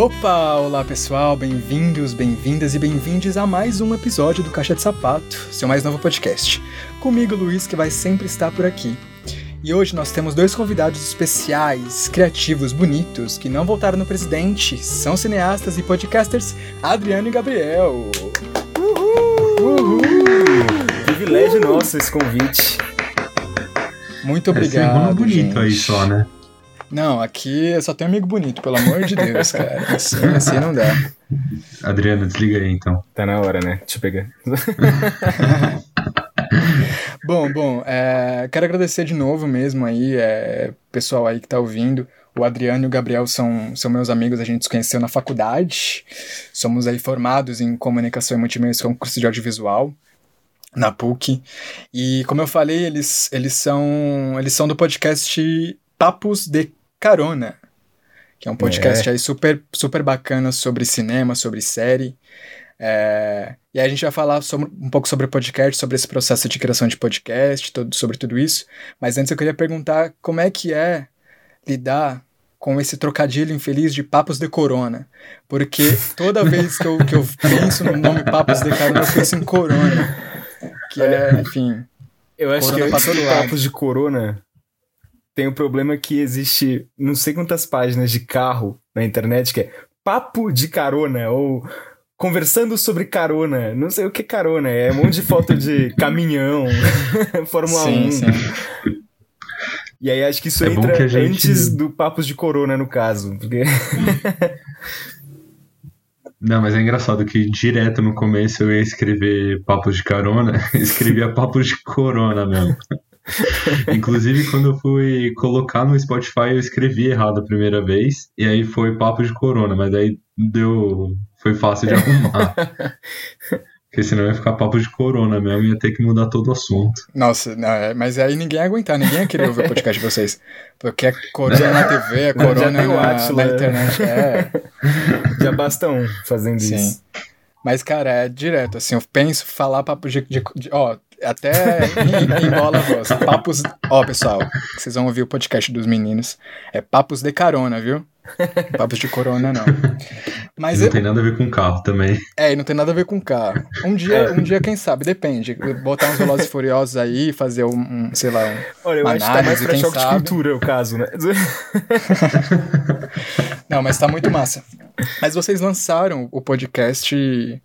Opa, olá pessoal, bem-vindos, bem-vindas e bem-vindes a mais um episódio do Caixa de Sapato, seu mais novo podcast. Comigo, Luiz, que vai sempre estar por aqui. E hoje nós temos dois convidados especiais, criativos, bonitos, que não voltaram no presidente, são cineastas e podcasters, Adriano e Gabriel. Uhul! Uhul! Privilégio Uhul! nosso esse convite. Muito obrigado. É bonito gente. aí só, né? Não, aqui só tem amigo bonito, pelo amor de Deus, cara. Assim, assim não dá. Adriano, desliga aí então. Tá na hora, né? Deixa eu pegar. bom, bom, é, quero agradecer de novo mesmo aí, é, pessoal aí que tá ouvindo. O Adriano e o Gabriel são, são meus amigos, a gente se conheceu na faculdade. Somos aí formados em comunicação e multimídia com curso de audiovisual na PUC. E como eu falei, eles, eles são eles são do podcast Papos de Carona, que é um podcast é. aí super, super bacana sobre cinema, sobre série. É, e aí a gente vai falar sobre, um pouco sobre o podcast, sobre esse processo de criação de podcast, todo, sobre tudo isso. Mas antes eu queria perguntar como é que é lidar com esse trocadilho infeliz de Papos de Corona. Porque toda vez que eu, que eu penso no nome Papos de Carona, eu penso em Corona. Que é, enfim. Eu acho que do Papos de Corona, tem o problema que existe não sei quantas páginas de carro na internet que é papo de carona ou conversando sobre carona. Não sei o que é carona, é um monte de foto de caminhão, Fórmula sim, 1. Sim. E aí acho que isso é entra que gente... antes do Papos de Corona, no caso. Porque... Não, mas é engraçado que direto no começo eu ia escrever Papos de Carona, escrevia Papos de Corona mesmo. Inclusive, quando eu fui colocar no Spotify, eu escrevi errado a primeira vez, e aí foi papo de corona, mas aí deu. Foi fácil de arrumar. Porque senão ia ficar papo de corona mesmo, ia ter que mudar todo o assunto. Nossa, não, é, mas aí ninguém ia aguentar, ninguém ia querer ouvir o podcast de vocês. Porque é corona na TV, é corona na, na, internet. É. Já basta um fazendo Sim. isso. Mas, cara, é direto, assim, eu penso falar papo de. de, de ó, até embola a voz. Papos. Ó, pessoal, vocês vão ouvir o podcast dos meninos. É papos de carona, viu? Papos de corona, não. Mas não eu... tem nada a ver com carro também. É, e não tem nada a ver com carro. Um dia, é. um dia quem sabe, depende. Botar uns Velozes Furiosos aí, fazer um, um, sei lá, um, Olha, eu acho que tá mais pra choque sabe. de cultura o caso, né? não, mas tá muito massa. Mas vocês lançaram o podcast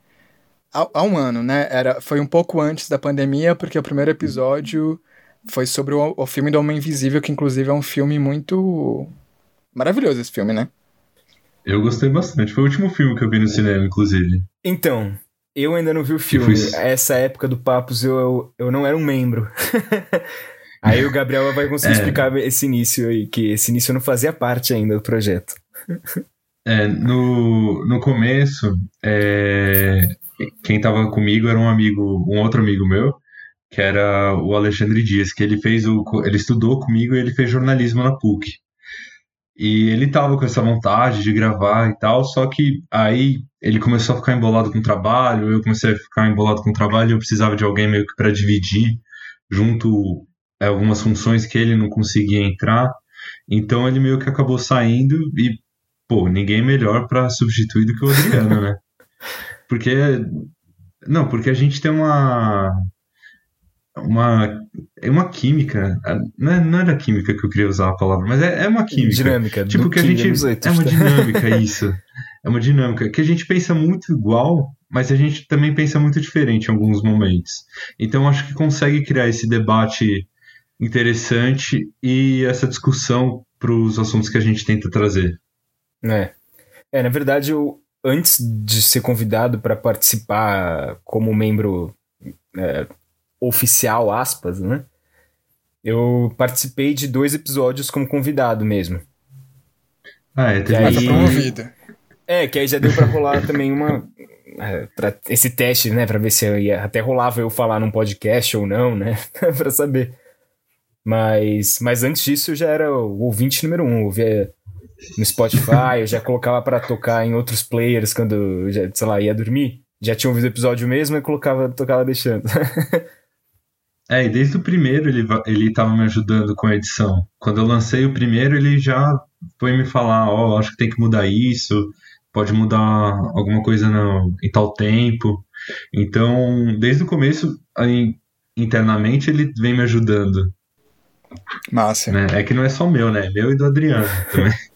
há, há um ano, né? Era, foi um pouco antes da pandemia, porque o primeiro episódio foi sobre o, o filme do Homem Invisível, que inclusive é um filme muito maravilhoso esse filme, né? Eu gostei bastante. Foi o último filme que eu vi no cinema, inclusive. Então, eu ainda não vi o filme. Essa época do Papos eu, eu, eu não era um membro. aí o Gabriel vai conseguir é. explicar esse início aí, que esse início não fazia parte ainda do projeto. É, no, no começo, é, quem estava comigo era um amigo, um outro amigo meu, que era o Alexandre Dias, que ele fez o, ele estudou comigo e ele fez jornalismo na PUC. E ele tava com essa vontade de gravar e tal, só que aí ele começou a ficar embolado com o trabalho, eu comecei a ficar embolado com o trabalho, eu precisava de alguém meio que para dividir junto é, algumas funções que ele não conseguia entrar. Então ele meio que acabou saindo e, pô, ninguém melhor para substituir do que o Adriano, né? Porque. Não, porque a gente tem uma. Uma. É uma química. Não, é, não era química que eu queria usar a palavra, mas é, é uma química. Dinâmica. Tipo, que a gente. É uma dinâmica, isso. É uma dinâmica. Que a gente pensa muito igual, mas a gente também pensa muito diferente em alguns momentos. Então acho que consegue criar esse debate interessante e essa discussão para os assuntos que a gente tenta trazer. É. É, na verdade, eu, antes de ser convidado para participar como membro é, oficial, aspas, né? Eu participei de dois episódios como convidado mesmo. Ah, é, teve aí... promovida. É, que aí já deu para rolar também uma. É, pra esse teste, né? Pra ver se eu ia. Até rolava eu falar num podcast ou não, né? pra saber. Mas, mas antes disso eu já era o ouvinte número um. Eu ouvia no Spotify, eu já colocava para tocar em outros players quando, já, sei lá, ia dormir. Já tinha ouvido o episódio mesmo e colocava, tocava deixando. é, e desde o primeiro ele, ele tava me ajudando com a edição. Quando eu lancei o primeiro, ele já foi me falar, ó, oh, acho que tem que mudar isso, pode mudar alguma coisa no, em tal tempo. Então, desde o começo, aí, internamente, ele vem me ajudando. Massa. Né? É que não é só meu, né? Meu e do Adriano também.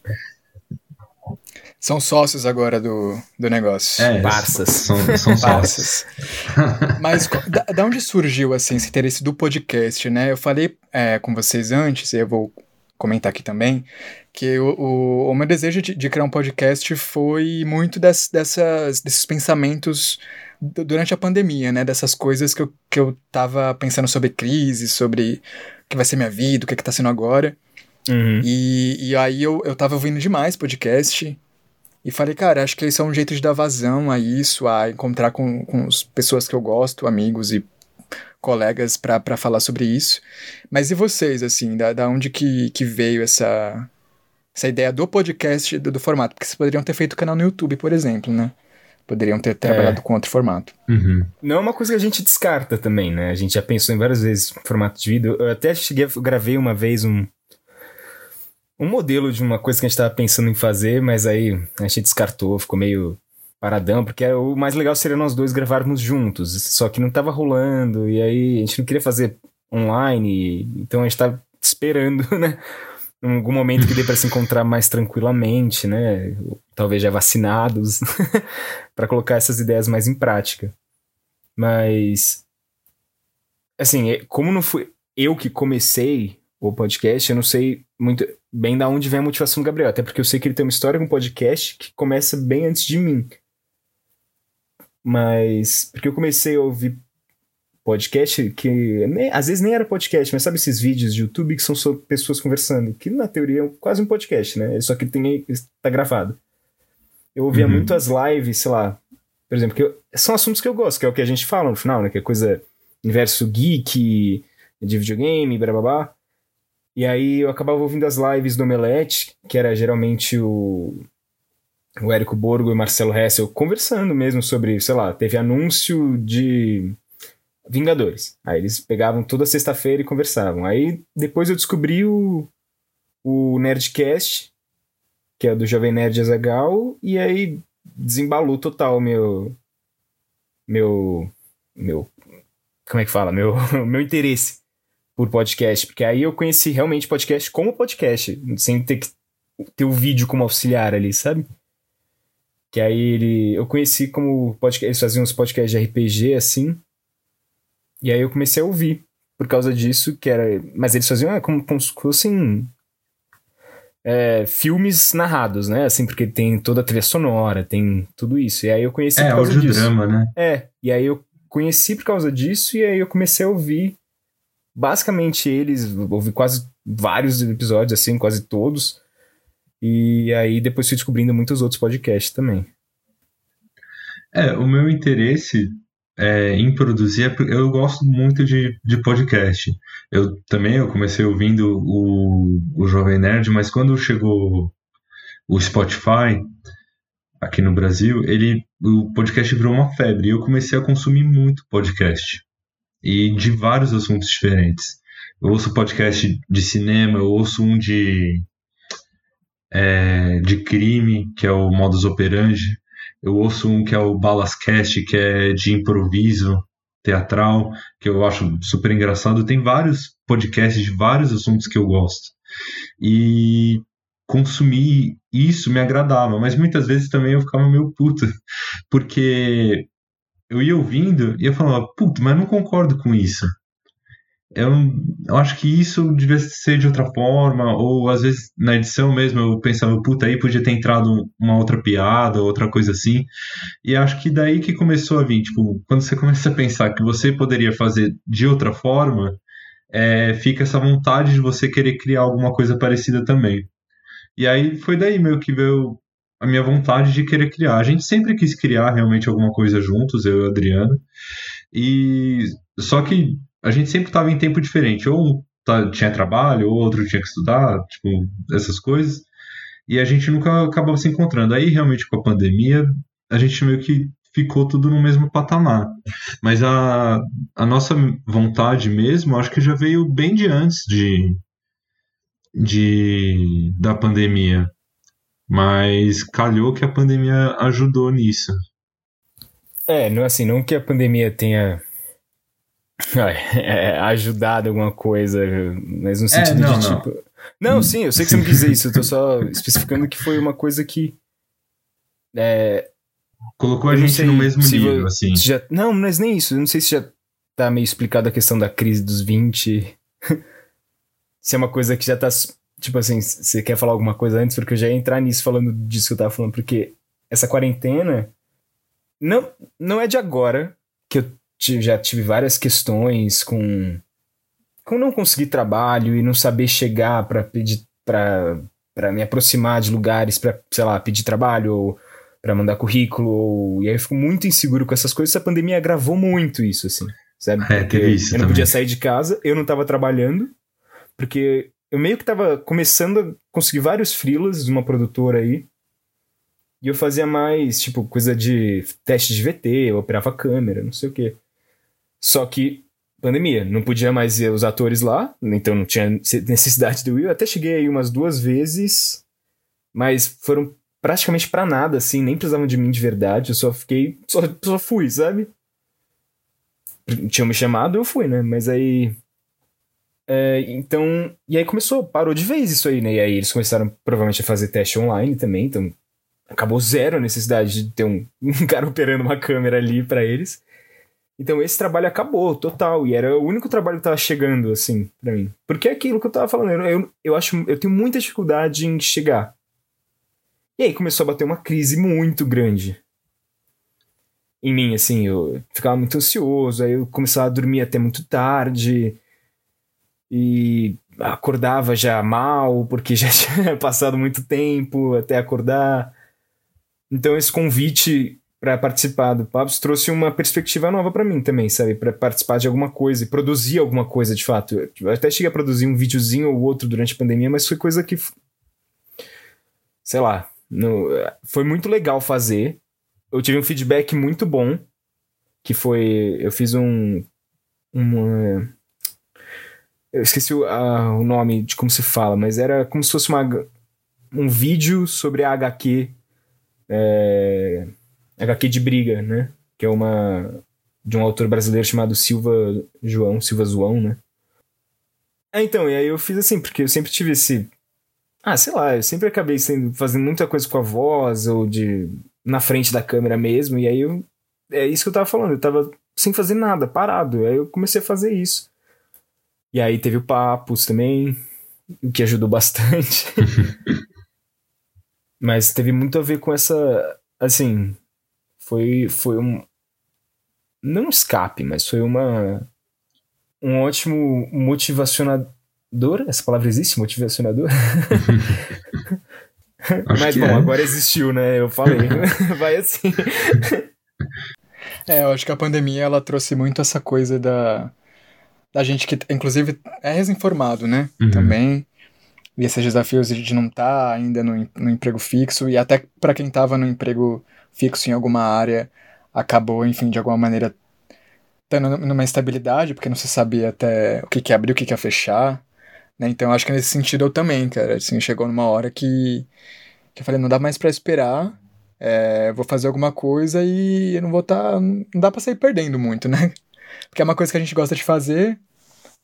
São sócios agora do, do negócio. É, Barças. São, são sócios. Mas da, da, onde surgiu assim, esse interesse do podcast, né? Eu falei é, com vocês antes, e eu vou comentar aqui também, que o, o, o meu desejo de, de, criar um podcast foi muito des, dessas, desses pensamentos durante a pandemia, né? Dessas coisas que eu, que eu tava pensando sobre crise, sobre o que vai ser minha vida, o que, é que tá sendo agora. Uhum. E, e aí eu, eu tava ouvindo demais podcast. E falei, cara, acho que esse é um jeito de dar vazão a isso, a encontrar com, com as pessoas que eu gosto, amigos e colegas para falar sobre isso. Mas e vocês, assim, da, da onde que, que veio essa, essa ideia do podcast, do, do formato? Porque vocês poderiam ter feito canal no YouTube, por exemplo, né? Poderiam ter trabalhado é. com outro formato. Uhum. Não é uma coisa que a gente descarta também, né? A gente já pensou em várias vezes formato de vídeo. Eu até cheguei, gravei uma vez um, um modelo de uma coisa que a gente estava pensando em fazer, mas aí a gente descartou, ficou meio paradão, porque o mais legal seria nós dois gravarmos juntos, só que não tava rolando, e aí a gente não queria fazer online, então a gente tava esperando, né? Em algum momento que dê para se encontrar mais tranquilamente, né? Talvez já vacinados, para colocar essas ideias mais em prática. Mas, assim, é, como não fui eu que comecei o podcast, eu não sei muito bem da onde vem a motivação do Gabriel, até porque eu sei que ele tem uma história com podcast que começa bem antes de mim. Mas. Porque eu comecei a ouvir podcast que nem, às vezes nem era podcast, mas sabe esses vídeos de YouTube que são só pessoas conversando, que na teoria é quase um podcast, né? Só que tem tá gravado. Eu ouvia uhum. muito as lives, sei lá, por exemplo, que eu, são assuntos que eu gosto, que é o que a gente fala no final, né? Que é coisa universo geek, de videogame, blá blá blá. E aí eu acabava ouvindo as lives do Omelete, que era geralmente o o Érico Borgo e o Marcelo Hessel conversando mesmo sobre, sei lá, teve anúncio de Vingadores. Aí eles pegavam toda sexta-feira e conversavam. Aí depois eu descobri o, o Nerdcast, que é do Jovem Nerd Azagal, e aí desembalou total meu meu meu como é que fala? Meu meu interesse por podcast, porque aí eu conheci realmente podcast como podcast, sem ter que ter o vídeo como auxiliar ali, sabe? Que aí ele. Eu conheci como podcast. Eles faziam uns podcasts de RPG assim. E aí eu comecei a ouvir. Por causa disso, que era. Mas eles faziam é, como, como se fossem. É, filmes narrados, né? Assim, porque tem toda a trilha sonora, tem tudo isso. E aí eu conheci é, por causa disso. drama, né? É, e aí eu conheci por causa disso, e aí eu comecei a ouvir basicamente eles, ouvi quase vários episódios, assim, quase todos. E aí depois fui descobrindo muitos outros podcasts também. É, o meu interesse é, em produzir, é eu gosto muito de, de podcast. Eu também eu comecei ouvindo o, o Jovem Nerd, mas quando chegou o Spotify aqui no Brasil, ele o podcast virou uma febre e eu comecei a consumir muito podcast e de vários assuntos diferentes. Eu ouço podcast de cinema, eu ouço um de é, de crime, que é o Modus Operandi. Eu ouço um que é o Balascast, que é de improviso teatral, que eu acho super engraçado. Tem vários podcasts de vários assuntos que eu gosto. E consumir isso me agradava, mas muitas vezes também eu ficava meio puto, porque eu ia ouvindo e eu falava, puto, mas não concordo com isso eu, eu acho que isso devia ser de outra forma, ou às vezes na edição mesmo eu pensava, puta, aí podia ter entrado uma outra piada, outra coisa assim. E acho que daí que começou a vir, tipo, quando você começa a pensar que você poderia fazer de outra forma, é, fica essa vontade de você querer criar alguma coisa parecida também. E aí foi daí meio que veio a minha vontade de querer criar. A gente sempre quis criar realmente alguma coisa juntos, eu e o Adriano. E só que a gente sempre estava em tempo diferente. Ou um tinha trabalho, ou outro tinha que estudar, tipo, essas coisas. E a gente nunca acabava se encontrando. Aí, realmente, com a pandemia, a gente meio que ficou tudo no mesmo patamar. Mas a, a nossa vontade mesmo, acho que já veio bem de antes de, de da pandemia. Mas calhou que a pandemia ajudou nisso. É, não assim, não que a pandemia tenha é, ajudado alguma coisa, mas no é, sentido é, não, de não. tipo. Não, sim, eu sei que você não quis dizer isso, eu tô só especificando que foi uma coisa que. É, Colocou a gente no mesmo nível, assim. Já, não, mas nem isso. Eu não sei se já tá meio explicado a questão da crise dos 20. se é uma coisa que já tá. Tipo assim, você quer falar alguma coisa antes? Porque eu já ia entrar nisso falando disso que eu tava falando. Porque essa quarentena. Não, não é de agora que eu já tive várias questões com. Com não conseguir trabalho e não saber chegar para pedir. Pra, pra me aproximar de lugares para sei lá, pedir trabalho ou para mandar currículo. Ou... E aí eu fico muito inseguro com essas coisas. Essa pandemia agravou muito isso, assim. Sabe? É, teve isso. Eu não podia sair de casa, eu não tava trabalhando, porque eu meio que tava começando a conseguir vários freelas de uma produtora aí. E eu fazia mais, tipo, coisa de teste de VT, eu operava câmera, não sei o quê. Só que, pandemia, não podia mais ir os atores lá, então não tinha necessidade do Will. Eu até cheguei aí umas duas vezes, mas foram praticamente para nada, assim, nem precisavam de mim de verdade, eu só fiquei, só, só fui, sabe? Tinham me chamado, eu fui, né? Mas aí. É, então. E aí começou, parou de vez isso aí, né? E aí eles começaram provavelmente a fazer teste online também, então acabou zero a necessidade de ter um, um cara operando uma câmera ali para eles. Então esse trabalho acabou, total. E era o único trabalho que tava chegando, assim, para mim. Porque é aquilo que eu tava falando. Eu, eu, eu acho. Eu tenho muita dificuldade em chegar. E aí começou a bater uma crise muito grande. Em mim, assim, eu ficava muito ansioso, aí eu começava a dormir até muito tarde. E acordava já mal, porque já tinha passado muito tempo até acordar. Então esse convite para participar do Papos trouxe uma perspectiva nova para mim também, sabe? Para participar de alguma coisa e produzir alguma coisa de fato. Eu até cheguei a produzir um videozinho ou outro durante a pandemia, mas foi coisa que. Sei lá, no, foi muito legal fazer. Eu tive um feedback muito bom. Que foi. Eu fiz um. Eu esqueci o, a, o nome de como se fala, mas era como se fosse uma, um vídeo sobre a HQ. É, HQ de briga, né? Que é uma. De um autor brasileiro chamado Silva João, Silva João, né? É, então, e aí eu fiz assim, porque eu sempre tive esse ah, sei lá, eu sempre acabei sendo, fazendo muita coisa com a voz ou de na frente da câmera mesmo, e aí eu, é isso que eu tava falando, eu tava sem fazer nada, parado, aí eu comecei a fazer isso. E aí teve o Papos também, o que ajudou bastante. Mas teve muito a ver com essa, assim, foi, foi um, não um escape, mas foi uma, um ótimo motivacionador Dor? Essa palavra existe? Motivacionador? Mas bom, é. agora existiu, né? Eu falei. Vai assim. É, eu acho que a pandemia ela trouxe muito essa coisa da, da gente que, inclusive, é desinformado, né? Uhum. Também. E esses desafios de não estar tá ainda no, no emprego fixo, e até para quem estava no emprego fixo em alguma área, acabou, enfim, de alguma maneira, tendo numa estabilidade, porque não se sabia até o que, que ia abrir, o que, que ia fechar. Né? Então acho que nesse sentido eu também, cara. Assim, chegou numa hora que, que eu falei, não dá mais para esperar. É, vou fazer alguma coisa e eu não vou estar. Tá, não dá pra sair perdendo muito, né? Porque é uma coisa que a gente gosta de fazer.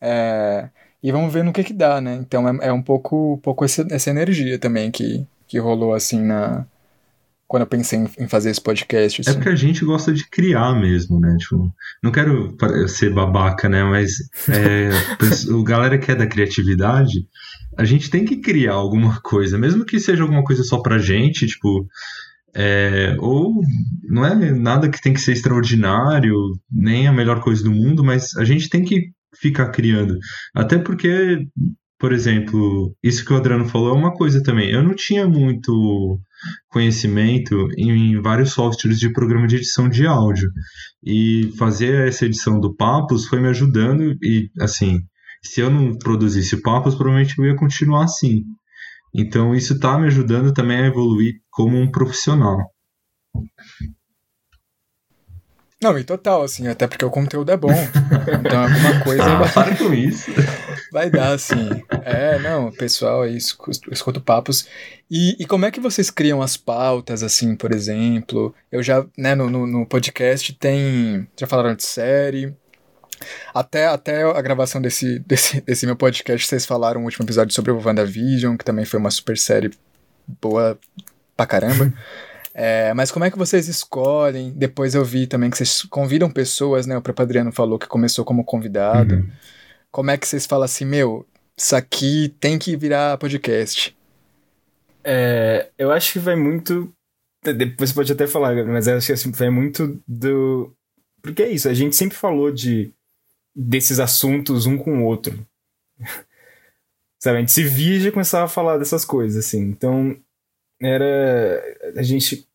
É, e vamos ver no que que dá, né? Então é, é um pouco, pouco essa, essa energia também que, que rolou assim na, quando eu pensei em, em fazer esse podcast. É assim. É porque a gente gosta de criar mesmo, né? Tipo, não quero ser babaca, né? Mas é, o galera que é da criatividade, a gente tem que criar alguma coisa, mesmo que seja alguma coisa só pra gente, tipo. É, ou não é nada que tem que ser extraordinário, nem a melhor coisa do mundo, mas a gente tem que ficar criando. Até porque, por exemplo, isso que o Adriano falou é uma coisa também. Eu não tinha muito conhecimento em vários softwares de programa de edição de áudio. E fazer essa edição do Papos foi me ajudando e, assim, se eu não produzisse Papos, provavelmente eu ia continuar assim. Então isso está me ajudando também a evoluir como um profissional. Não, e total, assim, até porque o conteúdo é bom. então alguma coisa. Ah, para com isso. Vai dar, sim. É, não, pessoal aí escuta papos. E, e como é que vocês criam as pautas, assim, por exemplo? Eu já, né, no, no, no podcast tem. Já falaram de série. Até, até a gravação desse, desse, desse meu podcast, vocês falaram no último episódio sobre o WandaVision, que também foi uma super série boa pra caramba. É, mas como é que vocês escolhem? Depois eu vi também que vocês convidam pessoas, né? O próprio Adriano falou que começou como convidado. Uhum. Como é que vocês falam assim, meu, isso aqui tem que virar podcast? É, eu acho que vai muito. Depois você pode até falar, mas eu acho que assim, vai muito do. Porque é isso, a gente sempre falou de desses assuntos um com o outro. Sabe, a gente se via e já começava a falar dessas coisas, assim. Então, era. A gente.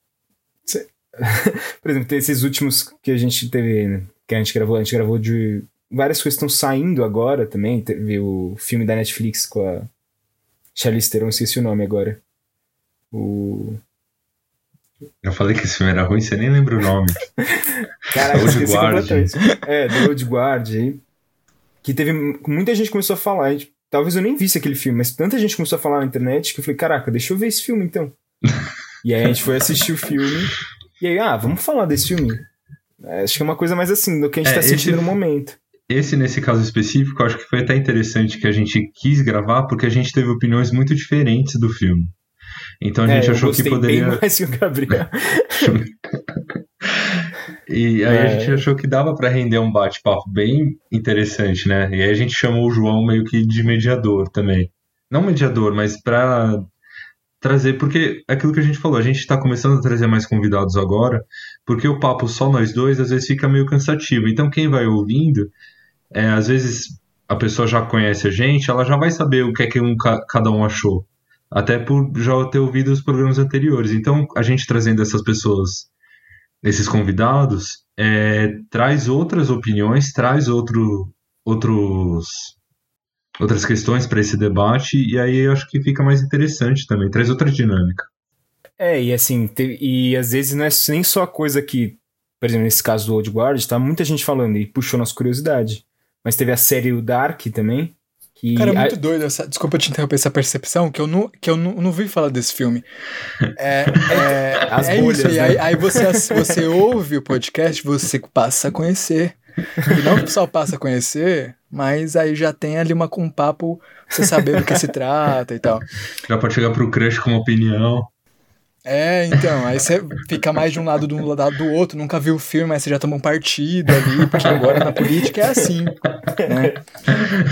Por exemplo, tem esses últimos que a gente teve, né? Que a gente gravou, a gente gravou de várias coisas estão saindo agora também. Teve o filme da Netflix com a Charlize Theron, esqueci o nome agora. O. Eu falei que esse filme era ruim, você nem lembra o nome. Caraca, Old Guard. É, do Old Guard. Que teve. Muita gente começou a falar. Gente, talvez eu nem visse aquele filme, mas tanta gente começou a falar na internet que eu falei, caraca, deixa eu ver esse filme então. e aí a gente foi assistir o filme. E aí, ah, vamos falar desse filme. É, acho que é uma coisa mais assim, do que a gente é, tá sentindo esse, no momento. Esse, nesse caso específico, acho que foi até interessante que a gente quis gravar, porque a gente teve opiniões muito diferentes do filme. Então a gente é, achou que poderia. Bem mais que o Gabriel. e aí é. a gente achou que dava para render um bate-papo bem interessante, né? E aí a gente chamou o João meio que de mediador também. Não mediador, mas para trazer, porque aquilo que a gente falou, a gente está começando a trazer mais convidados agora, porque o papo só nós dois às vezes fica meio cansativo. Então quem vai ouvindo, é, às vezes a pessoa já conhece a gente, ela já vai saber o que é que um, cada um achou até por já ter ouvido os programas anteriores. Então, a gente trazendo essas pessoas, esses convidados, é, traz outras opiniões, traz outro, outros, outras questões para esse debate, e aí eu acho que fica mais interessante também, traz outra dinâmica. É, e assim, te, e às vezes não é nem só a coisa que, por exemplo, nesse caso do Old Guard, tá muita gente falando e puxou nossa curiosidade. Mas teve a série o Dark também, que Cara, é muito a... doido essa. Desculpa te interromper essa percepção, que eu não, que eu não, não vi falar desse filme. É, é, As é bolhas, isso. Né? Aí, aí você, você ouve o podcast, você passa a conhecer. E não só passa a conhecer, mas aí já tem ali uma, um papo, você saber do que se trata e tal. Já pode chegar pro crush com uma opinião. É, então, aí você fica mais de um lado do lado do outro, nunca viu o filme, mas você já toma um partido ali, porque agora na política é assim, né?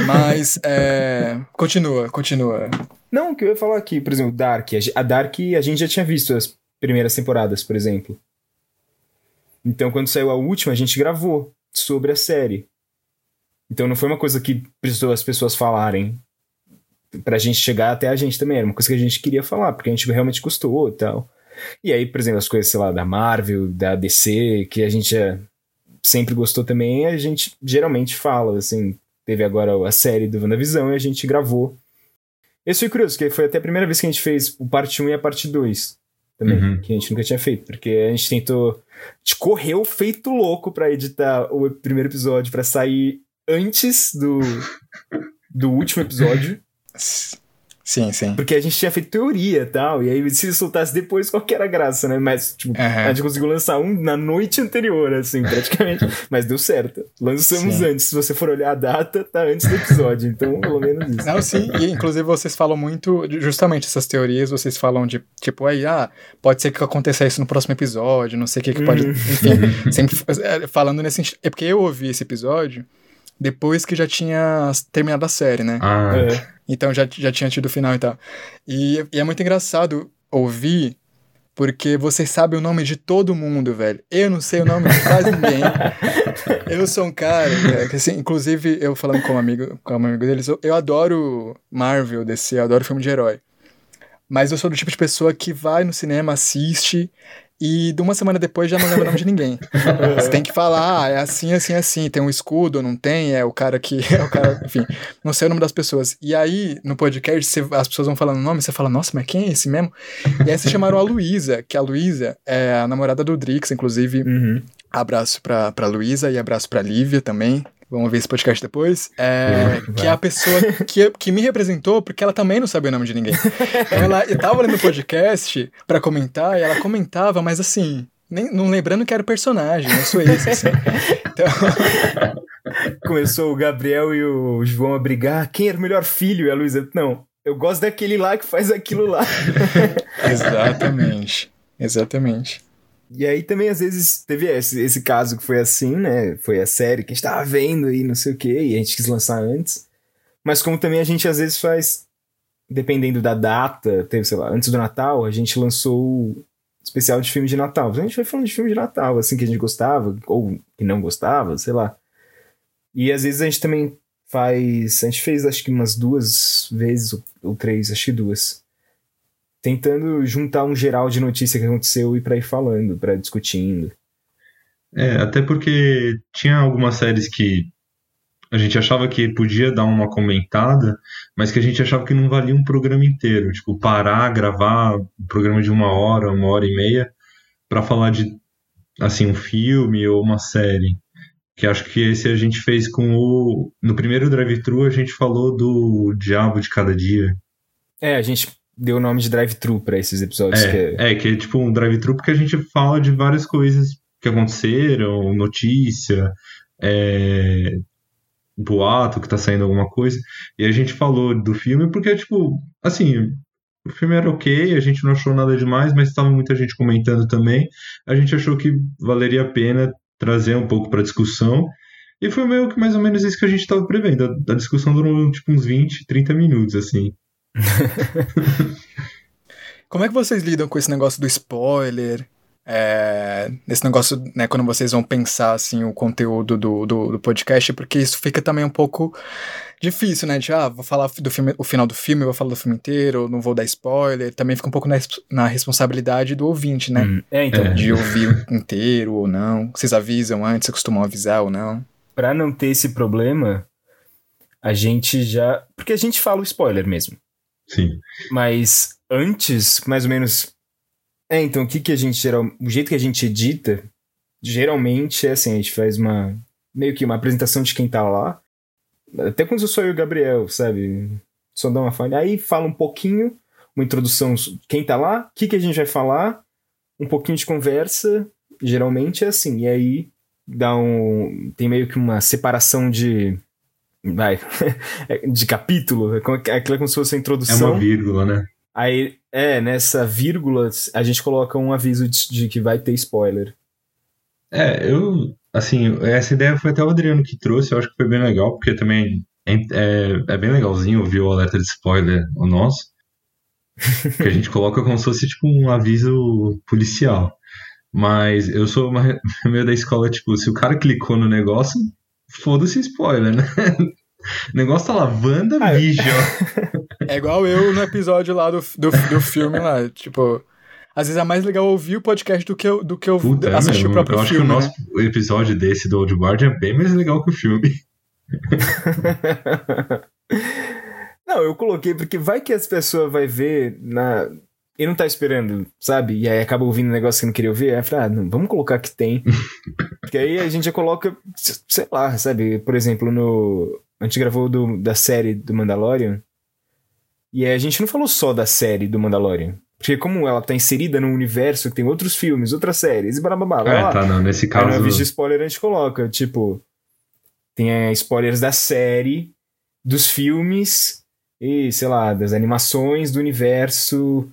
Mas, é... continua, continua. Não, o que eu ia falar aqui, por exemplo, Dark. A Dark a gente já tinha visto as primeiras temporadas, por exemplo. Então, quando saiu a última, a gente gravou sobre a série. Então, não foi uma coisa que precisou as pessoas falarem pra gente chegar até a gente também. Era uma coisa que a gente queria falar, porque a gente realmente gostou e tal. E aí, por exemplo, as coisas, sei lá, da Marvel, da DC, que a gente sempre gostou também, a gente geralmente fala, assim. Teve agora a série do WandaVisão e a gente gravou. Esse foi curioso, que foi até a primeira vez que a gente fez o parte 1 e a parte 2 também, uhum. que a gente nunca tinha feito, porque a gente tentou. A gente correu feito louco para editar o primeiro episódio para sair antes do, do último episódio. Sim, sim. Porque a gente tinha feito teoria e tal, e aí se soltasse depois, qual que era a graça, né? Mas, tipo, uhum. a gente conseguiu lançar um na noite anterior, assim, praticamente. Mas deu certo. Lançamos sim. antes. Se você for olhar a data, tá antes do episódio. Então, pelo menos isso. Não, sim. E, inclusive, vocês falam muito, justamente essas teorias, vocês falam de, tipo, aí, ah, pode ser que aconteça isso no próximo episódio, não sei o que que pode... Uhum. Enfim, sempre é, falando nesse... É porque eu ouvi esse episódio depois que já tinha terminado a série, né? Ah. É. Então já, já tinha tido o final e tal. E, e é muito engraçado ouvir, porque você sabe o nome de todo mundo, velho. Eu não sei o nome de quase ninguém. eu sou um cara, que, assim, inclusive, eu falando com um amigo, com um amigo deles, eu, eu adoro Marvel, DC, eu adoro filme de herói. Mas eu sou do tipo de pessoa que vai no cinema, assiste e de uma semana depois já não lembra o nome de ninguém. Você tem que falar, ah, é assim, assim, assim, tem um escudo, não tem, é o cara que, é o cara, enfim, não sei o nome das pessoas. E aí, no podcast, você, as pessoas vão falando o nome, você fala, nossa, mas quem é esse mesmo? E aí vocês chamaram a Luísa, que a Luísa é a namorada do Drix, inclusive, uhum. abraço pra, pra Luísa e abraço pra Lívia também, vão ver esse podcast depois, é, que é a pessoa que, que me representou, porque ela também não sabia o nome de ninguém. ela eu tava lendo o podcast para comentar, e ela comentava, mas assim, nem, não lembrando que era o personagem, não sou esse, assim. Então... Começou o Gabriel e o João a brigar, quem era o melhor filho? E a Luísa, não, eu gosto daquele lá que faz aquilo lá. Exatamente, exatamente. E aí também, às vezes, teve esse, esse caso que foi assim, né? Foi a série que a gente tava vendo e não sei o que, e a gente quis lançar antes. Mas como também a gente às vezes faz, dependendo da data, teve, sei lá, antes do Natal, a gente lançou o especial de filme de Natal. A gente vai falando de filme de Natal, assim, que a gente gostava, ou que não gostava, sei lá. E às vezes a gente também faz. A gente fez acho que umas duas vezes, ou três, acho que duas tentando juntar um geral de notícia que aconteceu e para ir falando, para discutindo. É, até porque tinha algumas séries que a gente achava que podia dar uma comentada, mas que a gente achava que não valia um programa inteiro. Tipo, parar, gravar um programa de uma hora, uma hora e meia, para falar de, assim, um filme ou uma série. Que acho que esse a gente fez com o. No primeiro drive-thru a gente falou do Diabo de Cada Dia. É, a gente deu o nome de drive-thru para esses episódios. É, que é... é, que é tipo um drive-thru porque a gente fala de várias coisas que aconteceram, notícia, é, boato que tá saindo alguma coisa. E a gente falou do filme porque, tipo, assim, o filme era ok, a gente não achou nada demais, mas estava muita gente comentando também. A gente achou que valeria a pena trazer um pouco para discussão. E foi meio que mais ou menos isso que a gente estava prevendo. A, a discussão durou tipo uns 20, 30 minutos, assim. Como é que vocês lidam com esse negócio do spoiler? É, esse negócio, né, quando vocês vão pensar, assim, o conteúdo do, do, do, podcast, porque isso fica também um pouco difícil, né, de, ah, vou falar do filme, o final do filme, vou falar do filme inteiro, não vou dar spoiler, também fica um pouco na, na responsabilidade do ouvinte, né, hum, é, então. de ouvir inteiro ou não, vocês avisam antes, vocês costumam avisar ou não? Pra não ter esse problema, a gente já, porque a gente fala o spoiler mesmo, Sim. Mas antes, mais ou menos. É, então, o que, que a gente geral. O jeito que a gente edita, geralmente é assim, a gente faz uma. meio que uma apresentação de quem tá lá. Até quando eu sou eu e o Gabriel, sabe? Só dá uma falha. Aí fala um pouquinho, uma introdução, quem tá lá, o que, que a gente vai falar, um pouquinho de conversa. Geralmente é assim. E aí dá um. Tem meio que uma separação de vai, de capítulo, é aquilo é como se fosse a introdução. É uma vírgula, né? Aí, é, nessa vírgula, a gente coloca um aviso de, de, que vai ter spoiler. É, eu, assim, essa ideia foi até o Adriano que trouxe, eu acho que foi bem legal, porque também é, é, é bem legalzinho ouvir o alerta de spoiler o nosso, que a gente coloca como se fosse, tipo, um aviso policial. Mas eu sou uma, meio da escola, tipo, se o cara clicou no negócio, foda-se spoiler, né? O negócio tá lá, WandaVision. É igual eu no episódio lá do, do, do filme lá, tipo... Às vezes é mais legal ouvir o podcast do que eu, do que eu Puta, é assistir é o próprio eu filme. Eu acho que o nosso né? episódio desse do Old Guard é bem mais legal que o filme. Não, eu coloquei porque vai que as pessoas vai ver na e não tá esperando, sabe? E aí acaba ouvindo um negócio que não queria ouvir. Aí falei, ah, não, vamos colocar que tem. Porque aí a gente já coloca, sei lá, sabe? Por exemplo, no. A gente gravou do, da série do Mandalorian. E a gente não falou só da série do Mandalorian. Porque como ela tá inserida num universo que tem outros filmes, outras séries, e blá blá blá. blá é, tá, não, nesse caso. Aí no de spoiler a gente coloca, tipo. Tem é, spoilers da série, dos filmes e, sei lá, das animações do universo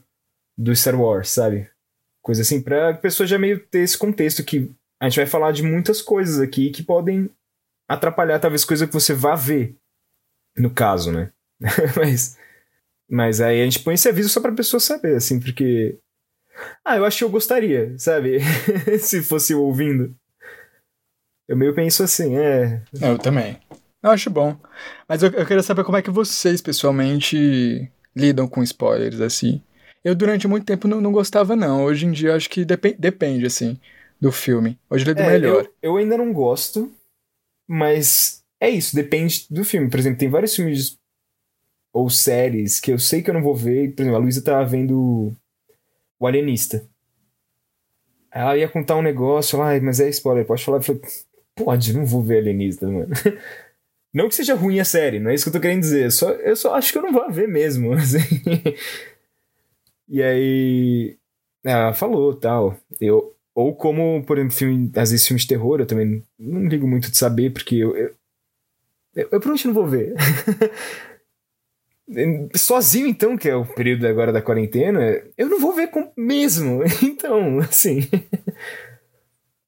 do Star Wars, sabe? Coisa assim, pra pessoa já meio ter esse contexto que a gente vai falar de muitas coisas aqui que podem atrapalhar talvez coisa que você vá ver, no caso, né? mas, mas aí a gente põe esse aviso só pra pessoa saber, assim, porque... Ah, eu acho que eu gostaria, sabe? Se fosse ouvindo. Eu meio penso assim, é... Eu também. Eu acho bom. Mas eu, eu queria saber como é que vocês, pessoalmente, lidam com spoilers, assim. Eu, durante muito tempo, não, não gostava, não. Hoje em dia, acho que depend, depende, assim, do filme. Hoje ele é do é, melhor. Eu, eu ainda não gosto, mas é isso, depende do filme. Por exemplo, tem vários filmes ou séries que eu sei que eu não vou ver. Por exemplo, a Luísa tava vendo O Alienista. Ela ia contar um negócio lá, mas é spoiler, pode falar. Eu falei, pode, não vou ver alienista, mano. Não que seja ruim a série, não é isso que eu tô querendo dizer. Só, eu só acho que eu não vou ver mesmo. Assim. E aí. Ela falou tal. Eu, ou como, por exemplo, filme, às vezes filmes de terror, eu também não ligo muito de saber, porque eu. Eu, eu, eu provavelmente não vou ver. Sozinho, então, que é o período agora da quarentena, eu não vou ver com mesmo. Então, assim.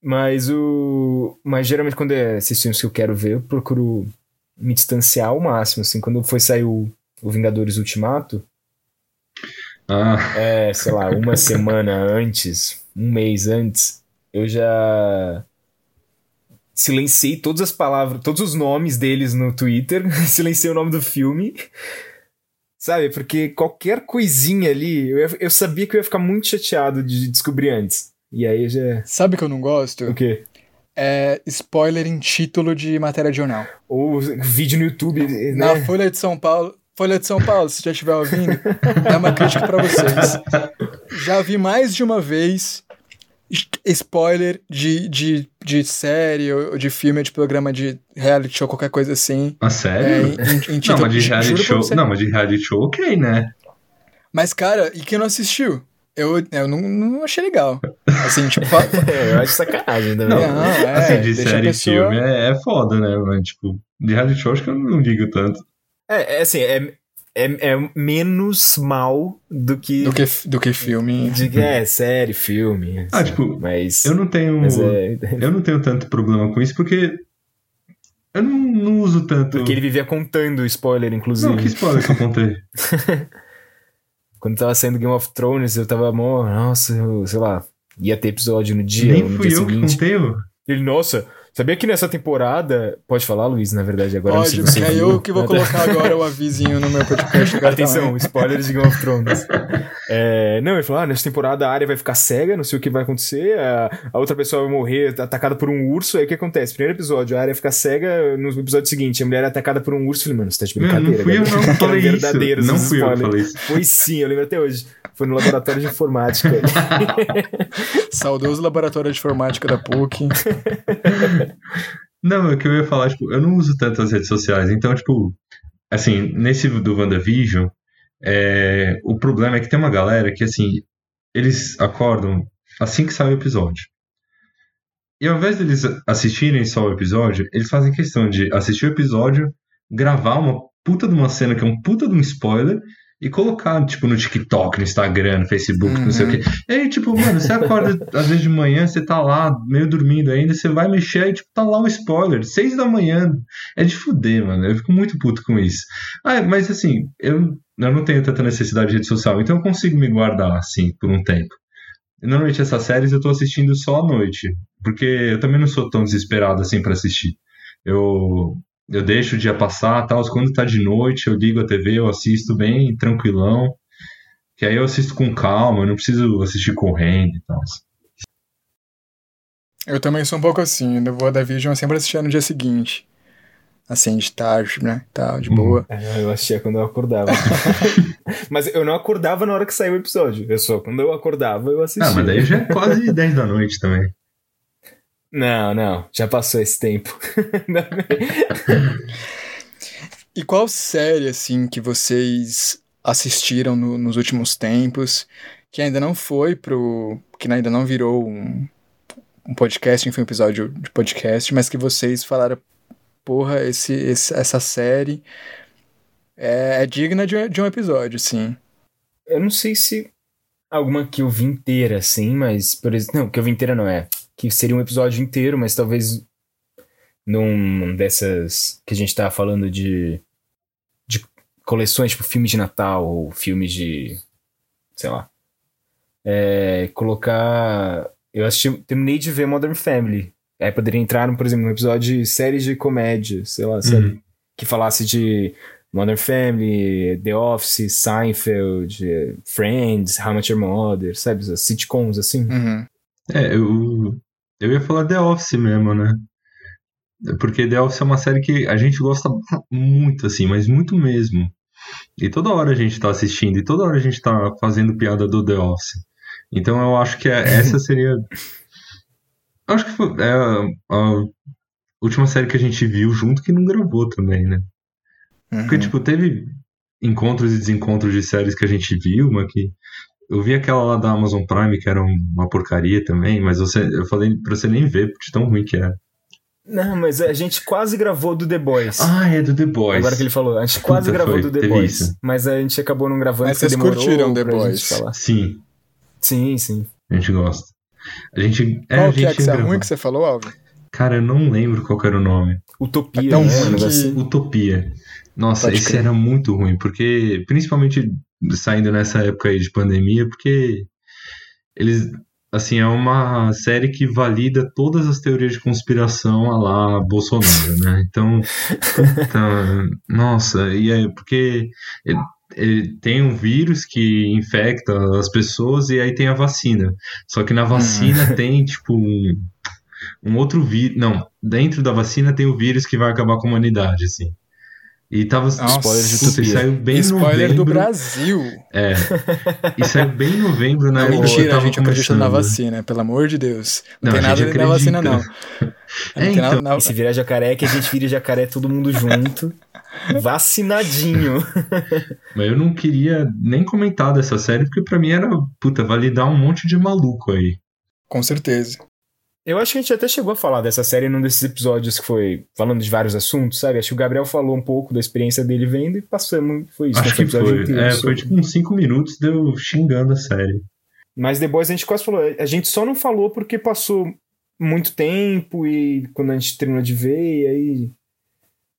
Mas o. Mas geralmente quando é esses filmes que eu quero ver, eu procuro me distanciar ao máximo. Assim, quando foi sair o, o Vingadores Ultimato. Ah. É, sei lá, uma semana antes, um mês antes, eu já silenciei todas as palavras, todos os nomes deles no Twitter, silenciei o nome do filme Sabe? Porque qualquer coisinha ali, eu, eu sabia que eu ia ficar muito chateado de descobrir antes. E aí já. Sabe que eu não gosto? O quê? É spoiler em título de matéria de jornal. Ou vídeo no YouTube. Né? Na Folha de São Paulo. Folha de São Paulo, se já estiver ouvindo, é uma crítica para vocês. Já vi mais de uma vez spoiler de, de, de série ou de filme, de programa de reality show, qualquer coisa assim. A sério? É, em, em não, mas de reality show. Não, mas de reality show, ok, né? Mas, cara, e quem não assistiu? Eu, eu não, não achei legal. Assim, tipo. é, eu acho sacanagem também. Não, não é, assim, de série e pessoa... filme é, é foda, né? Mas, tipo, de reality show acho que eu não digo tanto. É, é assim, é, é, é menos mal do que. Do que, do que filme. De, é, série, filme. Ah, assim, tipo, mas. Eu não tenho. É... Eu não tenho tanto problema com isso porque. Eu não, não uso tanto. Porque ele vivia contando spoiler, inclusive. Não, que spoiler que eu contei? Quando tava saindo Game of Thrones, eu tava, amor, nossa, eu, sei lá, ia ter episódio no dia. Nem no fui dia eu seguinte. que contei, Ele, nossa, Sabia que nessa temporada. Pode falar, Luiz, na verdade, agora. Pode, porque é eu que vou colocar agora o avisinho no meu podcast. Atenção, também. spoilers de Game of Thrones. É, não, ele falou: ah, nessa temporada a área vai ficar cega, não sei o que vai acontecer, a, a, outra pessoa vai morrer atacada por um urso. Aí o que acontece? Primeiro episódio, a área fica cega, no episódio seguinte, a mulher é atacada por um urso. Eu falei, mano, você tá de brincadeira. Não, fui eu, não falei verdadeiros isso. Não fui spoilers. eu falei isso. Foi sim, eu lembro até hoje. Foi no laboratório de informática. Saudoso laboratório de informática da PUC. Não, é o que eu ia falar, tipo, eu não uso tanto as redes sociais, então, tipo, assim, nesse do WandaVision, é, o problema é que tem uma galera que, assim, eles acordam assim que sai o episódio. E ao invés deles assistirem só o episódio, eles fazem questão de assistir o episódio, gravar uma puta de uma cena que é um puta de um spoiler e colocar, tipo, no TikTok, no Instagram, no Facebook, uhum. não sei o quê. Uhum. E aí, tipo, mano, você acorda às vezes de manhã, você tá lá, meio dormindo ainda, você vai mexer e, tipo, tá lá o spoiler, seis da manhã. É de fuder, mano. Eu fico muito puto com isso. Ah, mas assim, eu, eu não tenho tanta necessidade de rede social, então eu consigo me guardar, assim, por um tempo. Normalmente essas séries eu tô assistindo só à noite, porque eu também não sou tão desesperado assim para assistir. Eu eu deixo o dia passar, tal. Quando tá de noite, eu ligo a TV, eu assisto bem tranquilão. Que aí eu assisto com calma, eu não preciso assistir correndo e tal. Eu também sou um pouco assim, eu vou da Vision sempre assistir no dia seguinte. Assim, de tarde, né? Tal, de boa. Uhum. É, eu assistia quando eu acordava. mas eu não acordava na hora que saiu o episódio. Eu só, quando eu acordava, eu assistia. Ah, mas daí já é quase 10 da noite também. Não, não, já passou esse tempo. e qual série, assim, que vocês assistiram no, nos últimos tempos, que ainda não foi pro. que ainda não virou um, um podcast, enfim, um episódio de podcast, mas que vocês falaram, porra, esse, esse essa série é, é digna de, de um episódio, sim. Eu não sei se alguma que eu vi inteira, assim, mas, por exemplo, não, que eu vi inteira não é que seria um episódio inteiro, mas talvez num dessas que a gente tá falando de, de coleções, tipo filmes de Natal ou filmes de. sei lá. É, colocar. Eu assisti, terminei de ver Modern Family. Aí poderia entrar, por exemplo, num episódio de séries de comédia, sei lá, série, uhum. que falasse de Modern Family, The Office, Seinfeld, Friends, How Much Your Mother, sabe? As sitcoms assim. Uhum. É, eu, eu ia falar The Office mesmo, né? Porque The Office é uma série que a gente gosta muito, assim, mas muito mesmo. E toda hora a gente tá assistindo, e toda hora a gente tá fazendo piada do The Office. Então eu acho que é, essa seria. acho que é a, última série que a gente viu junto que não gravou também, né? Uhum. Porque, tipo, teve encontros e desencontros de séries que a gente viu, mas que. Eu vi aquela lá da Amazon Prime, que era uma porcaria também, mas você, eu falei pra você nem ver, porque tão ruim que era. Não, mas a gente quase gravou do The Boys. Ah, é do The Boys. Agora que ele falou, a gente quase Puta, gravou foi, do The Boys. isso. Mas a gente acabou não gravando Mas vocês demorou curtiram The gente Boys? falar. Sim, Sim, sim. a gente gosta. A gente. É, Qual a que é gente que você é ruim que você falou, Alvin? Cara, eu não lembro qual que era o nome. Utopia, É tão né? ruim Um que- assim. Utopia. Nossa, Pode esse crer. era muito ruim, porque. Principalmente saindo nessa época aí de pandemia, porque eles. Assim, é uma série que valida todas as teorias de conspiração a lá Bolsonaro, né? Então. nossa, e é porque. ele- ele tem um vírus que infecta as pessoas e aí tem a vacina. Só que na vacina tem, tipo, um, um outro vírus. Não, dentro da vacina tem o vírus que vai acabar com a humanidade, assim. E tava. Nossa. Spoiler de Puta, e saiu bem em Spoiler novembro. do Brasil. É. E saiu bem em novembro, na Não, que mentira, a gente acredita na vacina, pelo amor de Deus. Não, Não, tem a nada dentro da vacina, não. acredita. Não É, tem nada então. na... E se virar jacaré, que a gente vira jacaré todo mundo junto. vacinadinho. Mas eu não queria nem comentar dessa série, porque pra mim era, puta, validar um monte de maluco aí. Com certeza. Eu acho que a gente até chegou a falar dessa série num desses episódios que foi falando de vários assuntos, sabe? Acho que o Gabriel falou um pouco da experiência dele vendo e passamos. Foi isso, Acho né? que o episódio foi. inteiro É, foi tipo uns 5 minutos de eu xingando a série. Mas The Boys a gente quase falou. A gente só não falou porque passou muito tempo e quando a gente terminou de ver, e aí.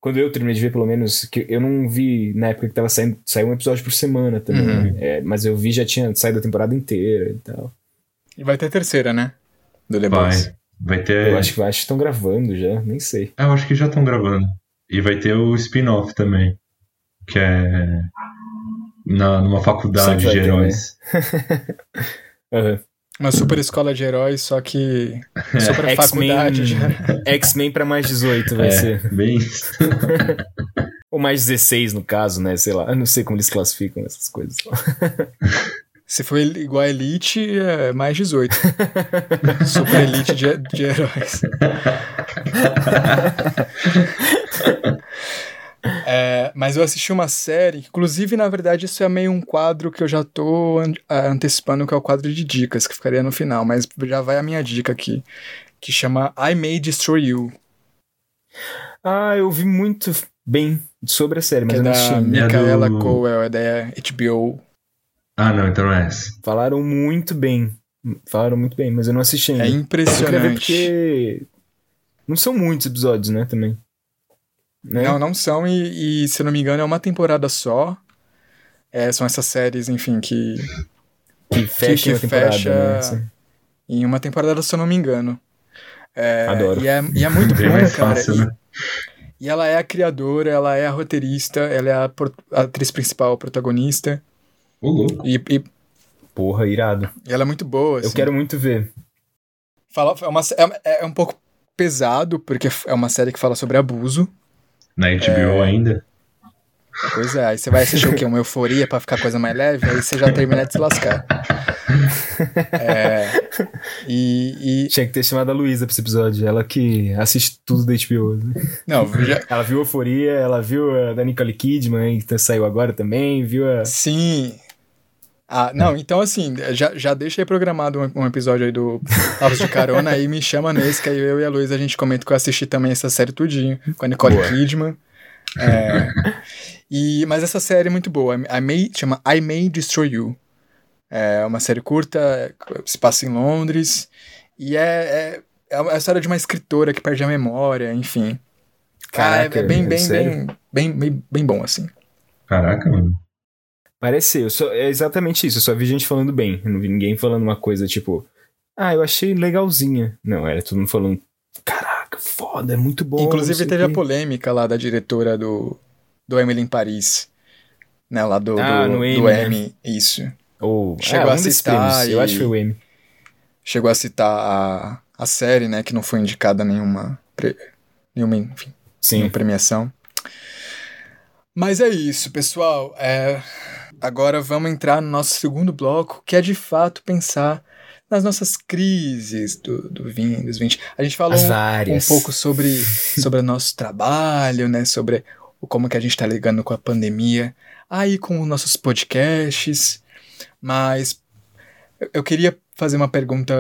Quando eu terminei de ver, pelo menos, que eu não vi na época que tava saindo, saiu um episódio por semana também, Uhum. né? É, mas eu vi já tinha saído a temporada inteira e tal. E vai ter a terceira, né? Do The Vai. Boys. Vai ter. Eu acho que acho que estão gravando já, nem sei. É, eu acho que já estão gravando. E vai ter o spin-off também. Que é. Na, numa faculdade vai de ter, heróis. Aham. Uma super escola de heróis, só que super X-Men faculdade. de- X-Men pra mais 18 vai É, ser. bem isso. Ou mais 16 no caso, né? Sei lá. Eu não sei como eles classificam essas coisas. Se for igual a Elite, é mais 18. Super Elite de, de heróis. É, mas eu assisti uma série, que, inclusive, na verdade, isso é meio um quadro que eu já tô an- ah, antecipando, que é o quadro de dicas, que ficaria no final, mas já vai a minha dica aqui, que chama I May Destroy You, ah, eu vi muito bem sobre a série, que mas é eu não assisti da ainda. É Micaela do- Coel, é da HBO. Ah, não, então não é essa. Falaram muito bem. Falaram muito bem, mas eu não assisti ainda. É Eu queria ver impressionante. porque não são muitos episódios, né, também. Né? Não, não são, e, e, se eu não me engano é uma temporada só. É, são essas séries, enfim, que que fecha que uma temporada, fecha- né? assim. em uma temporada, se eu não me engano. É, Adoro. E é, e é muito Bem bom, mais cara. fácil, e, né? e ela é a criadora, ela é a roteirista, ela é a, a atriz principal, a protagonista. Ô, louco. E, e- Porra, irado. e ela é muito boa. Eu assim. quero muito ver. Fala, é, uma, é, é um pouco pesado, porque é uma série que fala sobre abuso. Na HBO ainda? Pois é, aí você vai assistir o quê? Uma euforia pra ficar coisa mais leve, aí você já termina de se lascar. É, e, e- Tinha que ter chamado a Luísa pra esse episódio. Ela que assiste tudo da HBO. né? Não, já, Ela viu Euforia, ela viu a da Nicole Kidman, que saiu agora também, viu a... sim. Ah, não, então assim, já, já deixa aí programado um, um episódio aí do Palos de Carona, aí me chama nesse, que aí eu e a Luísa a gente comenta que eu assisti também essa série tudinho, com a Nicole Boa. Kidman. É, e, mas essa série é muito boa, I May, chama I May Destroy You. É uma série curta, se passa em Londres, e é, é, é a história de uma escritora que perde a memória, enfim. Cara, é- Caraca, é bem, é bem, bem, bem, bem, bem bom, assim. Caraca, mano. Parece ser, eu só, é exatamente isso, eu só vi gente falando bem. Eu não vi ninguém falando uma coisa tipo, ah, eu achei legalzinha. Não, era todo mundo falando, caraca, foda, é muito bom. Inclusive teve o a quê." polêmica lá da diretora do, do Emily em Paris. Né, lá do, Ah, do, no do Emmy, né? Isso. Ou, Chegou ah, a um desses citar prêmios, Eu e- acho que foi o M. Chegou a citar a, a série, né, que não foi indicada a nenhuma, pre- nenhuma, enfim, Sim. nenhuma premiação. Mas é isso, pessoal. É, agora vamos entrar no nosso segundo bloco, que é de fato pensar nas nossas crises do, do 20, dos 20. A gente falou um, um, pouco sobre, sobre o nosso trabalho, né? Sobre como que a gente está ligando com a pandemia. Aí com os nossos podcasts. Mas eu queria fazer uma pergunta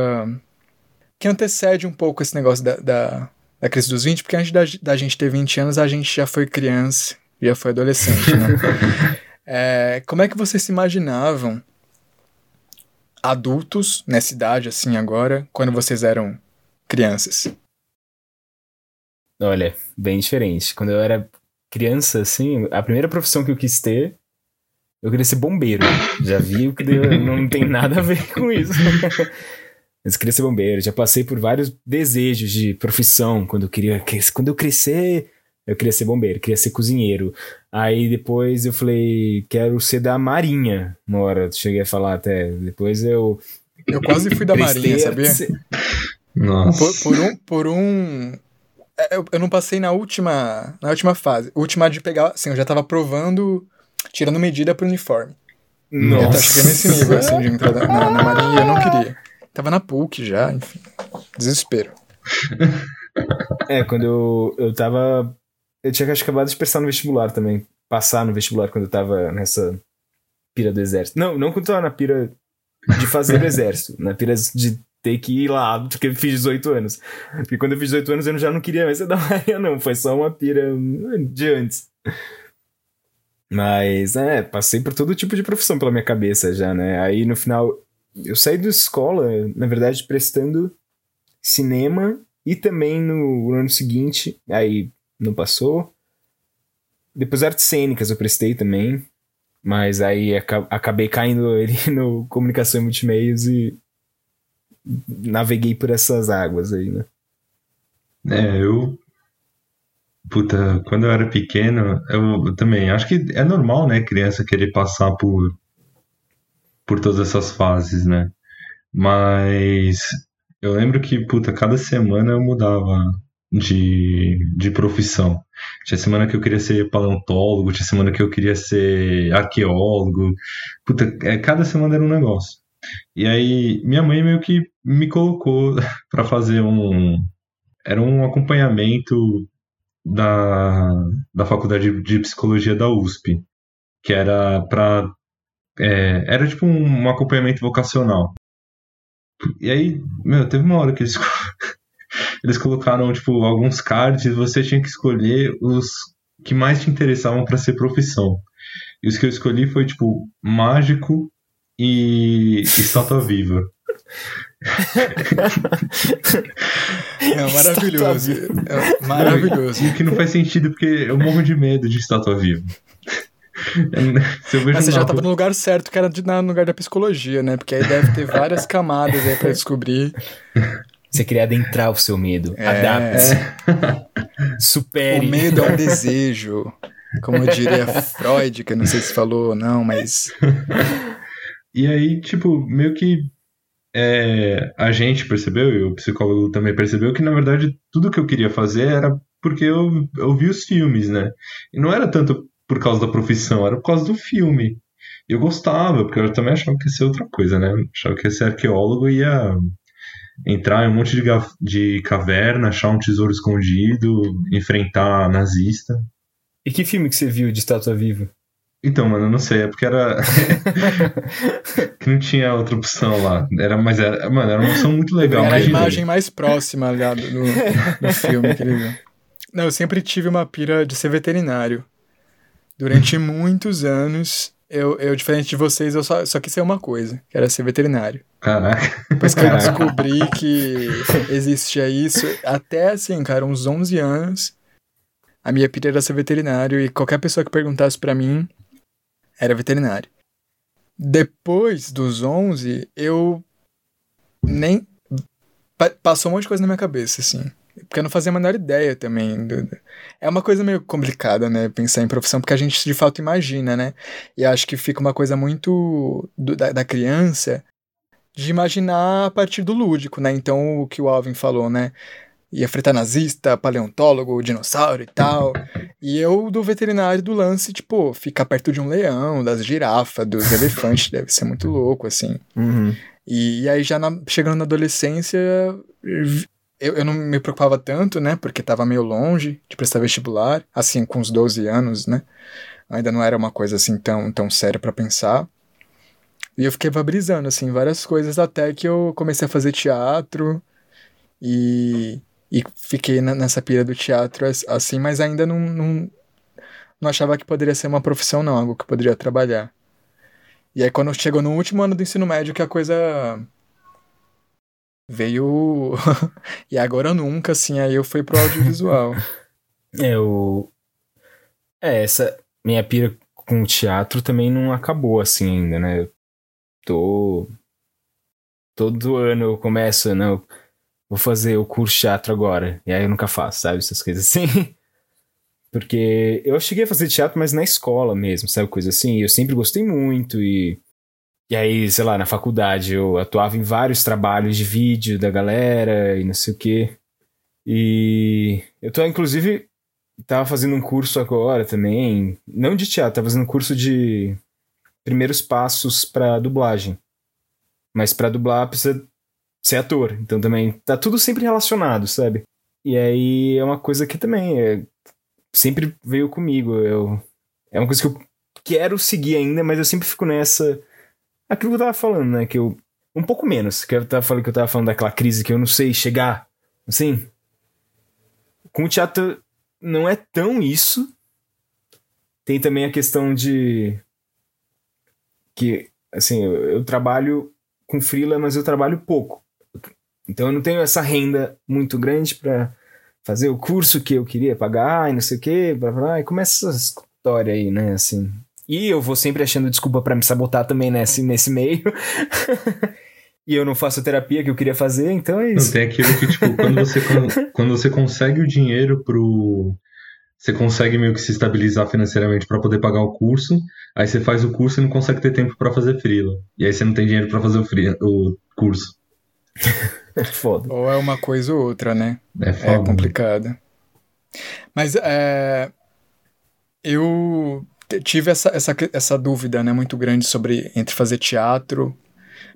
que antecede um pouco esse negócio da, da, da crise dos 20, porque antes da, da gente ter 20 anos, a gente já foi criança, já foi adolescente, né? é, como é que vocês se imaginavam adultos nessa idade, assim, agora, quando vocês eram crianças? Olha, bem diferente. Quando eu era criança, assim, a primeira profissão que eu quis ter, eu queria ser bombeiro. Já vi que não tem nada a ver com isso. Mas queria ser bombeiro. Já passei por vários desejos de profissão. Quando eu queria, quando eu crescer, eu queria ser bombeiro, queria ser cozinheiro. Aí depois eu falei, quero ser da Marinha. Uma hora cheguei a falar até. Depois eu. Eu quase fui da Marinha, sabia? Nossa. Por, por, um. Por um é, eu, eu não passei na última, na última fase. Última de pegar. Assim, eu já tava provando, tirando medida pro uniforme. Nossa. Eu cheguei nesse nível, assim, de entrar na, na Marinha e eu não queria. Tava na PUC já, enfim. Desespero. É, quando eu, eu tava. Eu tinha acabado de prestar no vestibular também. Passar no vestibular quando eu tava nessa pira do exército. Não, não quando eu tava na pira de fazer o exército. Na pira de ter que ir lá, porque eu fiz 18 anos. Porque quando eu fiz 18 anos eu já não queria mais ser da Maria, não. Foi só uma pira de antes. Mas, é, passei por todo tipo de profissão pela minha cabeça já, né? Aí no final, eu saí da escola, na verdade, prestando cinema e também no, no ano seguinte, aí não passou. Depois artes cênicas eu prestei também, mas aí acabei caindo ali no comunicação e multimeios e naveguei por essas águas aí, né? É, eu. Puta, quando eu era pequeno, eu, também. Acho que é normal, né, criança querer passar por. por todas essas fases, né? Mas. Eu lembro que, puta, cada semana eu mudava de, de profissão. Tinha semana que eu queria ser paleontólogo, tinha semana que eu queria ser arqueólogo. Puta, é, cada semana era um negócio. E aí, minha mãe meio que me colocou para fazer um. Era um acompanhamento da, da faculdade de psicologia da USP, que era para. É, era tipo um, acompanhamento vocacional. E aí, meu, teve uma hora que eles, eles colocaram, tipo, alguns cards e você tinha que escolher os que mais te interessavam para ser profissão. E os que eu escolhi foi, tipo, mágico, e Estátua Viva. É maravilhoso. É maravilhoso. E que não faz sentido porque eu morro de medo de estátua viva. Mas você já estava no lugar certo, que era de, no lugar da psicologia, né? Porque aí deve ter várias camadas aí pra descobrir. Você queria adentrar o seu medo. É, Adapte-se. É. Supere. O medo é um desejo. Como diria Freud, que eu não sei se falou ou não, mas. E aí, tipo, meio que é, a gente percebeu, e o psicólogo também percebeu, que na verdade tudo que eu queria fazer era porque eu, eu vi os filmes, né? E não era tanto por causa da profissão, era por causa do filme. Eu gostava, porque eu também achava que ia ser outra coisa, né? Eu achava que ia ser arqueólogo e ia entrar em um monte de, de caverna, achar um tesouro escondido, enfrentar nazista. E que filme que você viu de Estátua Viva? Então, mano, eu não sei, é porque era. que não tinha outra opção lá. Era, mas era, mano, era uma opção muito legal. Era a imagem mais próxima, ligado, do, do filme que ele viu. Não, eu sempre tive uma pira de ser veterinário. Durante muitos anos, eu, eu diferente de vocês, eu só, só quis ser uma coisa, que era ser veterinário. Caraca. Depois que eu descobri que existia isso, até assim, cara, uns 11 anos, a minha pira era ser veterinário e qualquer pessoa que perguntasse para mim, era veterinário. Depois dos 11, eu nem. Passou um monte de coisa na minha cabeça, assim. Porque eu não fazia a menor ideia também. É uma coisa meio complicada, né? Pensar em profissão, porque a gente de fato imagina, né? E acho que fica uma coisa muito do, da, da criança de imaginar a partir do lúdico, né? Então, o que o Alvin falou, né? ia fritar nazista, paleontólogo, dinossauro e tal. E eu do veterinário do lance, tipo, ficar perto de um leão, das girafas, dos elefantes, deve ser muito louco, assim. Uhum. E, e aí já na, chegando na adolescência, eu, eu não me preocupava tanto, né? Porque tava meio longe de prestar vestibular, assim, com uns 12 anos, né? Ainda não era uma coisa assim tão, tão séria para pensar. E eu fiquei brisando, assim, várias coisas, até que eu comecei a fazer teatro e, e fiquei na, nessa pira do teatro, assim, mas ainda não, não, não achava que poderia ser uma profissão, não, algo que eu poderia trabalhar. E aí, quando chegou no último ano do ensino médio, que a coisa veio. e agora nunca, assim, aí eu fui pro audiovisual. é, o. É, essa minha pira com o teatro também não acabou assim ainda, né? Eu tô. Todo ano eu começo, não, né? vou fazer o curso de teatro agora. E aí eu nunca faço, sabe? Essas coisas assim. Porque eu cheguei a fazer teatro, mas na escola mesmo, sabe? Coisa assim. Eu sempre gostei muito e. E aí, sei lá, na faculdade eu atuava em vários trabalhos de vídeo da galera e não sei o quê. E eu tô, inclusive, tava fazendo um curso agora também, não de teatro, tava fazendo um curso de primeiros passos para dublagem. Mas para dublar precisa ser ator, então também tá tudo sempre relacionado, sabe? E aí é uma coisa que também é, sempre veio comigo. Eu, é uma coisa que eu quero seguir ainda, mas eu sempre fico nessa. Aquilo que eu tava falando, né? Que eu. Um pouco menos. Que eu tava falando que eu tava falando daquela crise que eu não sei chegar. Assim. Com o teatro não é tão isso. Tem também a questão de. Que, assim, eu, eu trabalho com freela, mas eu trabalho pouco. Então eu não tenho essa renda muito grande para fazer o curso que eu queria pagar e não sei o que, blá, blá, e começa essa história aí, né, assim. E eu vou sempre achando desculpa para me sabotar também nesse, nesse meio. e eu não faço a terapia que eu queria fazer, então é isso. Não, tem aquilo que, tipo, quando você, quando você consegue o dinheiro pro. Você consegue meio que se estabilizar financeiramente para poder pagar o curso, aí você faz o curso e não consegue ter tempo para fazer freela. E aí você não tem dinheiro para fazer o, free, o curso. foda. Ou é uma coisa ou outra, né? É, foda, é complicado. Mas é, eu tive essa, essa, essa dúvida né, muito grande sobre entre fazer teatro.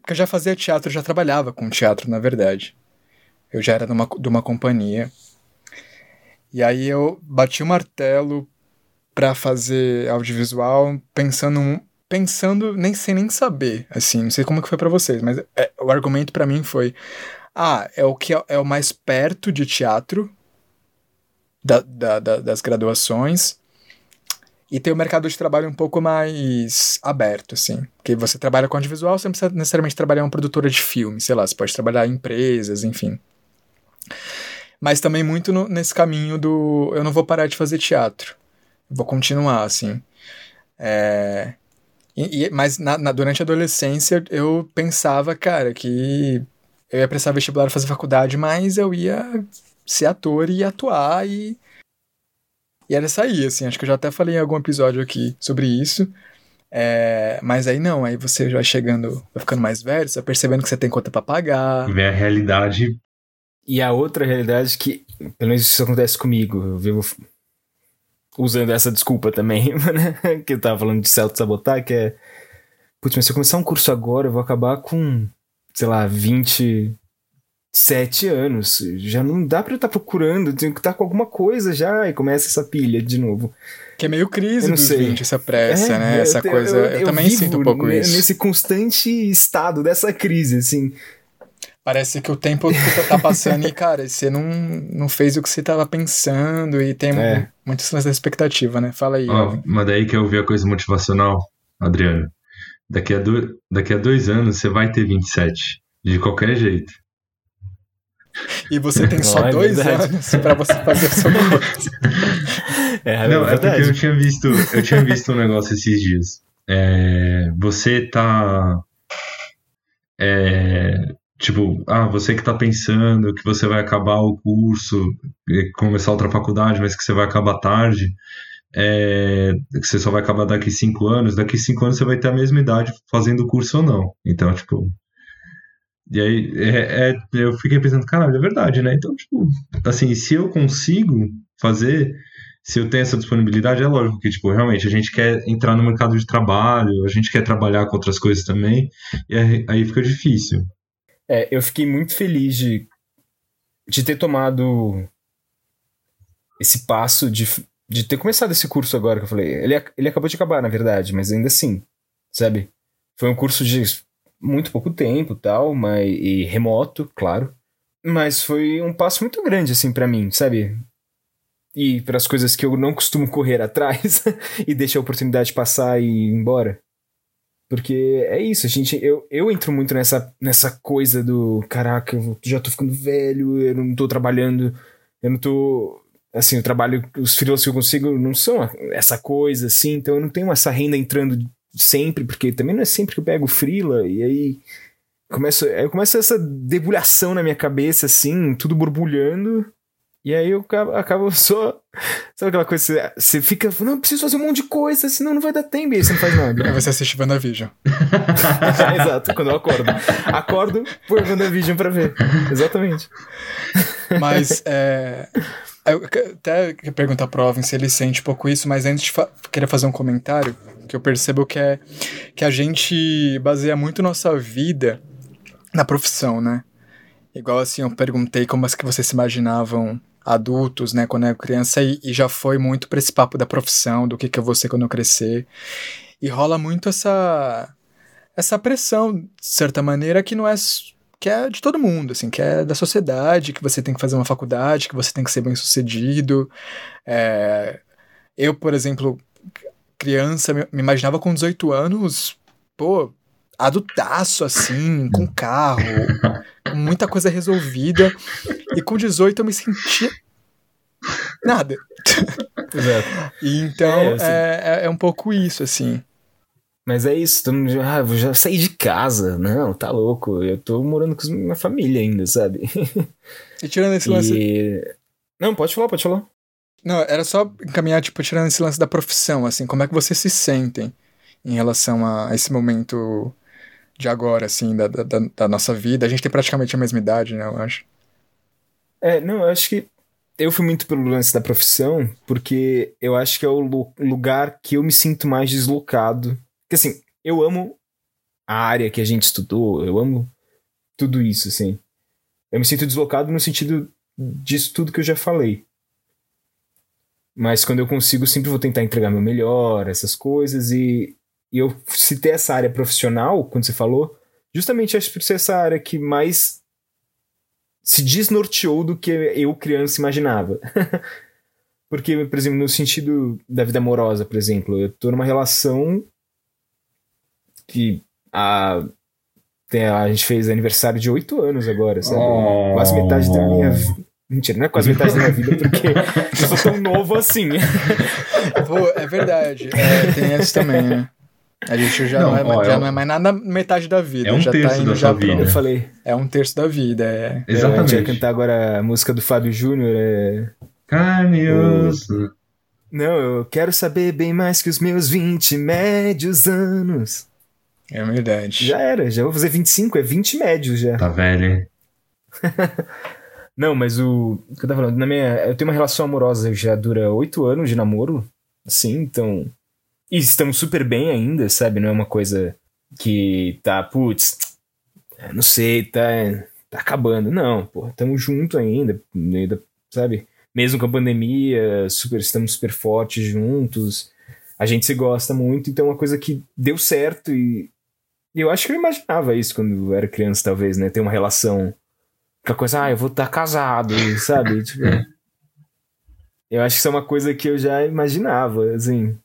Porque eu já fazia teatro, já trabalhava com teatro, na verdade. Eu já era de uma, de uma companhia. E aí eu bati o martelo para fazer audiovisual pensando pensando nem sem nem saber assim não sei como que foi para vocês mas é, o argumento para mim foi ah, é o que é, é o mais perto de teatro da, da, da, das graduações. E tem o mercado de trabalho um pouco mais aberto, assim. Porque você trabalha com audiovisual, você não precisa necessariamente trabalhar em uma produtora de filme, sei lá, você pode trabalhar em empresas, enfim. Mas também muito no, nesse caminho do eu não vou parar de fazer teatro. Vou continuar, assim. É, e, e, mas na, na, durante a adolescência eu pensava, cara, que eu ia prestar vestibular fazer faculdade, mas eu ia ser ator e atuar e. E era sair, assim. Acho que eu já até falei em algum episódio aqui sobre isso. É, mas aí não, aí você já chegando, vai ficando mais velho, você vai percebendo que você tem conta pra pagar. Vê a realidade. E a outra realidade que, pelo menos isso acontece comigo, eu vivo usando essa desculpa também, né? que eu tava falando de se sabotar que é. Putz, mas se eu começar um curso agora, eu vou acabar com sei lá, 27 anos. Já não dá pra eu estar tá procurando, tenho que estar tá com alguma coisa já e começa essa pilha de novo. Que é meio crise dos sei. 20, essa pressa, é, né? Essa eu, coisa. Eu, eu, eu também sinto um pouco isso. Nesse constante estado dessa crise, assim. Parece que o tempo tá passando e, cara, você não, não fez o que você tava pensando e tem é. muitas da expectativa, né? Fala aí. Ó, mas daí que eu vi a coisa motivacional, Adriano. Daqui a, do, daqui a dois anos você vai ter 27. De qualquer jeito. E você tem só é dois anos para você fazer a sua coisa. É, Não, é, é porque eu tinha visto, eu tinha visto um negócio esses dias. É, você tá. É, tipo, ah, você que tá pensando que você vai acabar o curso, começar outra faculdade, mas que você vai acabar tarde é, que você só vai acabar daqui cinco anos, daqui cinco anos você vai ter a mesma idade fazendo o curso ou não. Então, tipo. E aí, é, é, eu fiquei pensando, caralho, é verdade, né? Então, tipo, assim, se eu consigo fazer, se eu tenho essa disponibilidade, é lógico que, tipo, realmente a gente quer entrar no mercado de trabalho, a gente quer trabalhar com outras coisas também, e aí, fica difícil. É, eu fiquei muito feliz de, de ter tomado esse passo de, de ter começado esse curso agora que eu falei. Ele, ele acabou de acabar, na verdade, mas ainda assim, sabe? Foi um curso de muito pouco tempo tal, mas, e remoto, claro. Mas foi um passo muito grande, assim, para mim, sabe? E para as coisas que eu não costumo correr atrás e deixar a oportunidade passar e ir embora. Porque é isso, a gente, eu, eu entro muito nessa, nessa coisa do caraca, eu já tô ficando velho, eu não tô trabalhando, eu não tô assim, o trabalho, os freelas que eu consigo não são essa coisa, assim, então eu não tenho essa renda entrando sempre, porque também não é sempre que eu pego freela, e aí começa, aí começa essa debulhação na minha cabeça, assim, tudo borbulhando, e aí eu acabo, acabo só. Sabe aquela coisa? Você, você fica. Não, preciso fazer um monte de coisa, senão não vai dar tempo. E aí você não faz nada. Aí você assiste WandaVision. Exato, quando eu acordo. Acordo por WandaVision pra ver. Exatamente. Mas, é. Eu até queria perguntar pro Oven se ele sente pouco isso, mas antes fa queria fazer um comentário que eu percebo que é que a gente baseia muito nossa vida na profissão, né? Igual assim, eu perguntei como as que vocês se imaginavam adultos, né, quando eu era criança, e, e já foi muito pra esse papo da profissão, do que, que eu vou ser quando eu crescer. E rola muito essa essa pressão, de certa maneira, que não é que é de todo mundo, assim, que é da sociedade, que você tem que fazer uma faculdade, que você tem que ser bem sucedido. É, eu, por exemplo, criança, me imaginava com 18 anos, pô, adultaço, assim, com carro, com muita coisa resolvida. E com 18 eu me sentia nada. Exato. então é, assim. é, é, um pouco isso, assim. Mas é isso, todo mundo, ah, vou já sair de casa. Não, tá louco. Eu tô morando com minha família ainda, sabe? E tirando esse e... lance. Não, pode falar, pode falar. Não, era só encaminhar, tipo, tirando esse lance da profissão, assim, como é que vocês se sentem em relação a esse momento de agora, assim, da, da, da nossa vida? A gente tem praticamente a mesma idade, né, eu acho. É, não, eu acho que eu fui muito pelo lance da profissão, porque eu acho que é o lugar que eu me sinto mais deslocado porque assim, eu amo a área que a gente estudou, eu amo tudo isso, assim. Eu me sinto deslocado no sentido disso tudo que eu já falei. Mas quando eu consigo, sempre vou tentar entregar meu melhor, essas coisas. E, e eu citei essa área profissional, quando você falou, justamente acho ser essa área que mais se desnorteou do que eu, criança, imaginava. Porque, por exemplo, no sentido da vida amorosa, por exemplo, eu tô numa relação que a, tem, a gente fez aniversário de oito anos agora, sabe? Oh. Quase metade da minha vida. Mentira, não é quase metade da minha vida, porque eu sou tão novo assim. Pô, é verdade. É, tem esse também, né? A gente já não, não é, ó, já é não é mais nada metade da vida. É um já terço tá indo da sua vida. Eu falei. É um terço da vida, é. Exatamente. a gente vai cantar agora a música do Fábio Júnior. É... Carne osso. Não, eu quero saber bem mais que os meus 20 médios anos. É verdade. Já era, já vou fazer 25, é 20 médios já. Tá velho, hein? Não, mas o. o que eu tava falando, na minha, eu tenho uma relação amorosa já dura 8 anos de namoro. Assim, então. E estamos super bem ainda, sabe? Não é uma coisa que tá, putz, é, não sei, tá, tá acabando. Não, pô, estamos junto ainda, ainda, sabe? Mesmo com a pandemia, super, estamos super fortes juntos. A gente se gosta muito, então é uma coisa que deu certo e eu acho que eu imaginava isso quando eu era criança, talvez, né? Ter uma relação com a coisa, ah, eu vou estar casado, sabe? Tipo, eu acho que isso é uma coisa que eu já imaginava, assim.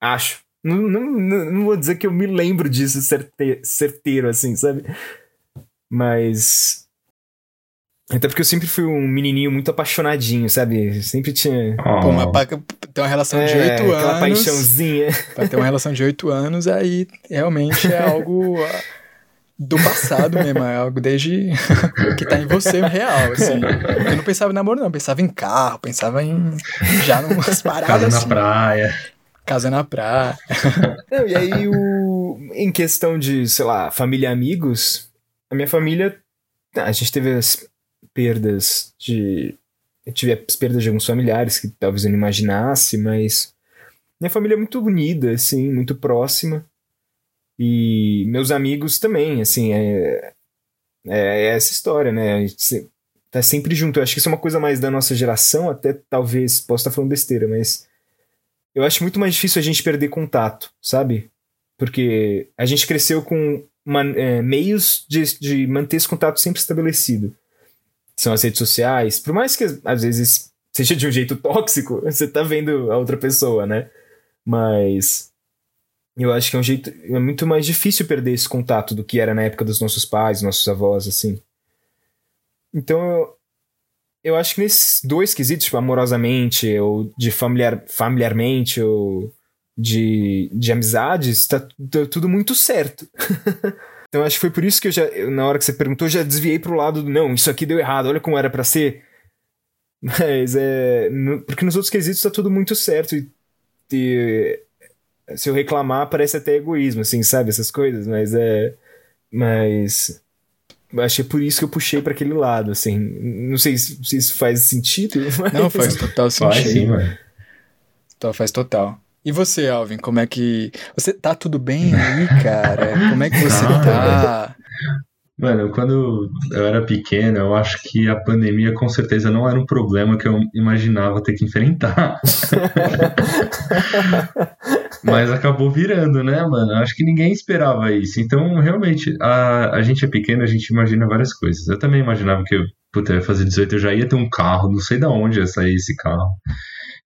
Acho. Não, não, não vou dizer que eu me lembro disso certe certeiro, assim, sabe? Mas até porque eu sempre fui um menininho muito apaixonadinho, sabe? Sempre tinha. Oh. Pô, uma, pra ter uma relação de é, oito anos. Aquela paixãozinha. Pra ter uma relação de oito anos, aí realmente é algo ah, do passado mesmo. É algo desde que tá em você real, assim. Eu não pensava em namoro, não. Eu pensava em carro, pensava em. Já numas paradas. Casa assim. na praia. Casa na praia. Não, e aí, o... em questão de, sei lá, família e amigos, a minha família. A gente teve as perdas de eu tive as perdas de alguns familiares que talvez eu não imaginasse, mas minha família é muito unida, assim, muito próxima. E meus amigos também, assim, é, é, é essa história, né? A gente tá sempre junto. Eu acho que isso é uma coisa mais da nossa geração, até talvez, posso estar falando besteira, mas eu acho muito mais difícil a gente perder contato, sabe? Porque a gente cresceu com man, é, meios de, de manter esse contato sempre estabelecido. São as redes sociais, por mais que às vezes seja de um jeito tóxico, você tá vendo a outra pessoa, né? Mas eu acho que é um jeito. É muito mais difícil perder esse contato do que era na época dos nossos pais, nossos avós, assim. Então eu, eu acho que nesses dois quesitos, tipo, amorosamente, ou de familiar, familiarmente, ou de, de amizades, tá, tá tudo muito certo. então acho que foi por isso que eu já, na hora que você perguntou, eu já desviei pro lado do não, isso aqui deu errado, olha como era para ser. Mas é. No, porque nos outros quesitos tá tudo muito certo. E, e se eu reclamar, parece até egoísmo, assim, sabe? Essas coisas, mas é. Mas. Acho que é por isso que eu puxei para aquele lado, assim. Não sei se, se isso faz sentido. Mas... Não, faz total sentido. Faz sim, mano. Então, faz total. E você, Alvin, como é que. Você tá tudo bem aí, cara? Como é que você tá? Mano, quando eu era pequeno, eu acho que a pandemia com certeza não era um problema que eu imaginava ter que enfrentar. Mas acabou virando, né, mano? Acho que ninguém esperava isso. Então, realmente, a, a gente é pequeno, a gente imagina várias coisas. Eu também imaginava que eu, puta, eu ia fazer 18, eu já ia ter um carro, não sei de onde ia sair esse carro.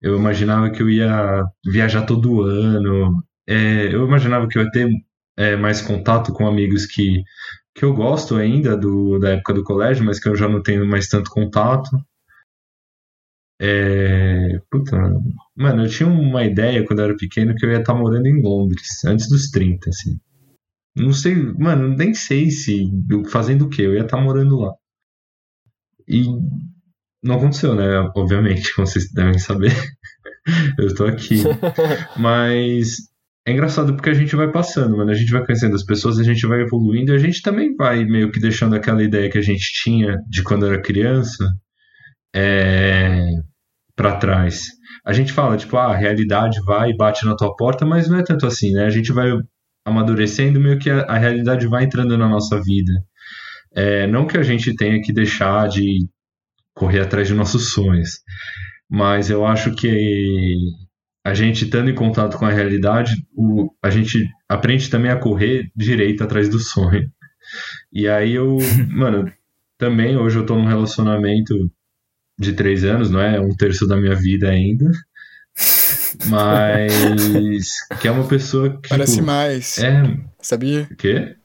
Eu imaginava que eu ia viajar todo ano. É, eu imaginava que eu ia ter é, mais contato com amigos que que eu gosto ainda do, da época do colégio, mas que eu já não tenho mais tanto contato. É... Puta, mano, eu tinha uma ideia quando eu era pequeno que eu ia estar morando em Londres, antes dos 30, assim. Não sei, mano, nem sei se fazendo o que, eu ia estar morando lá. E não aconteceu, né? Obviamente, como vocês devem saber. eu estou aqui. Mas é engraçado porque a gente vai passando, mano. A gente vai conhecendo as pessoas, a gente vai evoluindo e a gente também vai meio que deixando aquela ideia que a gente tinha de quando era criança é, para trás. A gente fala, tipo, ah, a realidade vai e bate na tua porta, mas não é tanto assim, né? A gente vai amadurecendo, meio que a, a realidade vai entrando na nossa vida. É, não que a gente tenha que deixar de correr atrás de nossos sonhos, mas eu acho que a gente estando em contato com a realidade, o, a gente aprende também a correr direito atrás do sonho. E aí eu, mano, também hoje eu tô num relacionamento de três anos, não é um terço da minha vida ainda. Mas que é uma pessoa que. Parece tipo, mais. É. Sabia? O quê?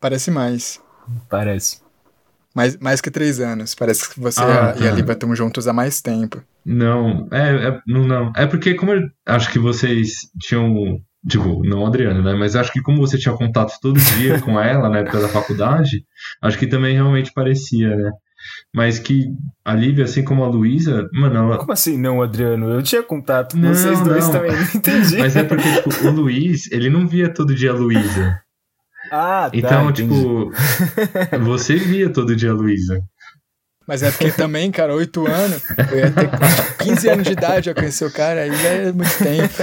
Parece mais. Parece. Mais, mais que três anos. Parece que você ah, e a tá. Lívia estão juntos há mais tempo. Não, é, é, não, não. É porque como eu acho que vocês tinham, tipo, não Adriano, né? Mas acho que como você tinha contato todo dia com ela na época da faculdade, acho que também realmente parecia, né? Mas que a Lívia, assim como a Luísa, mano, ela... Como assim não, Adriano? Eu tinha contato com não, vocês dois não. também, não entendi. Mas é porque, tipo, o Luiz, ele não via todo dia a Luísa. Ah, tá, Então, tipo, você via todo dia a Luísa. Mas é porque também, cara, 8 anos, eu ia ter 15 anos de idade, eu conheci o cara, aí é muito tempo.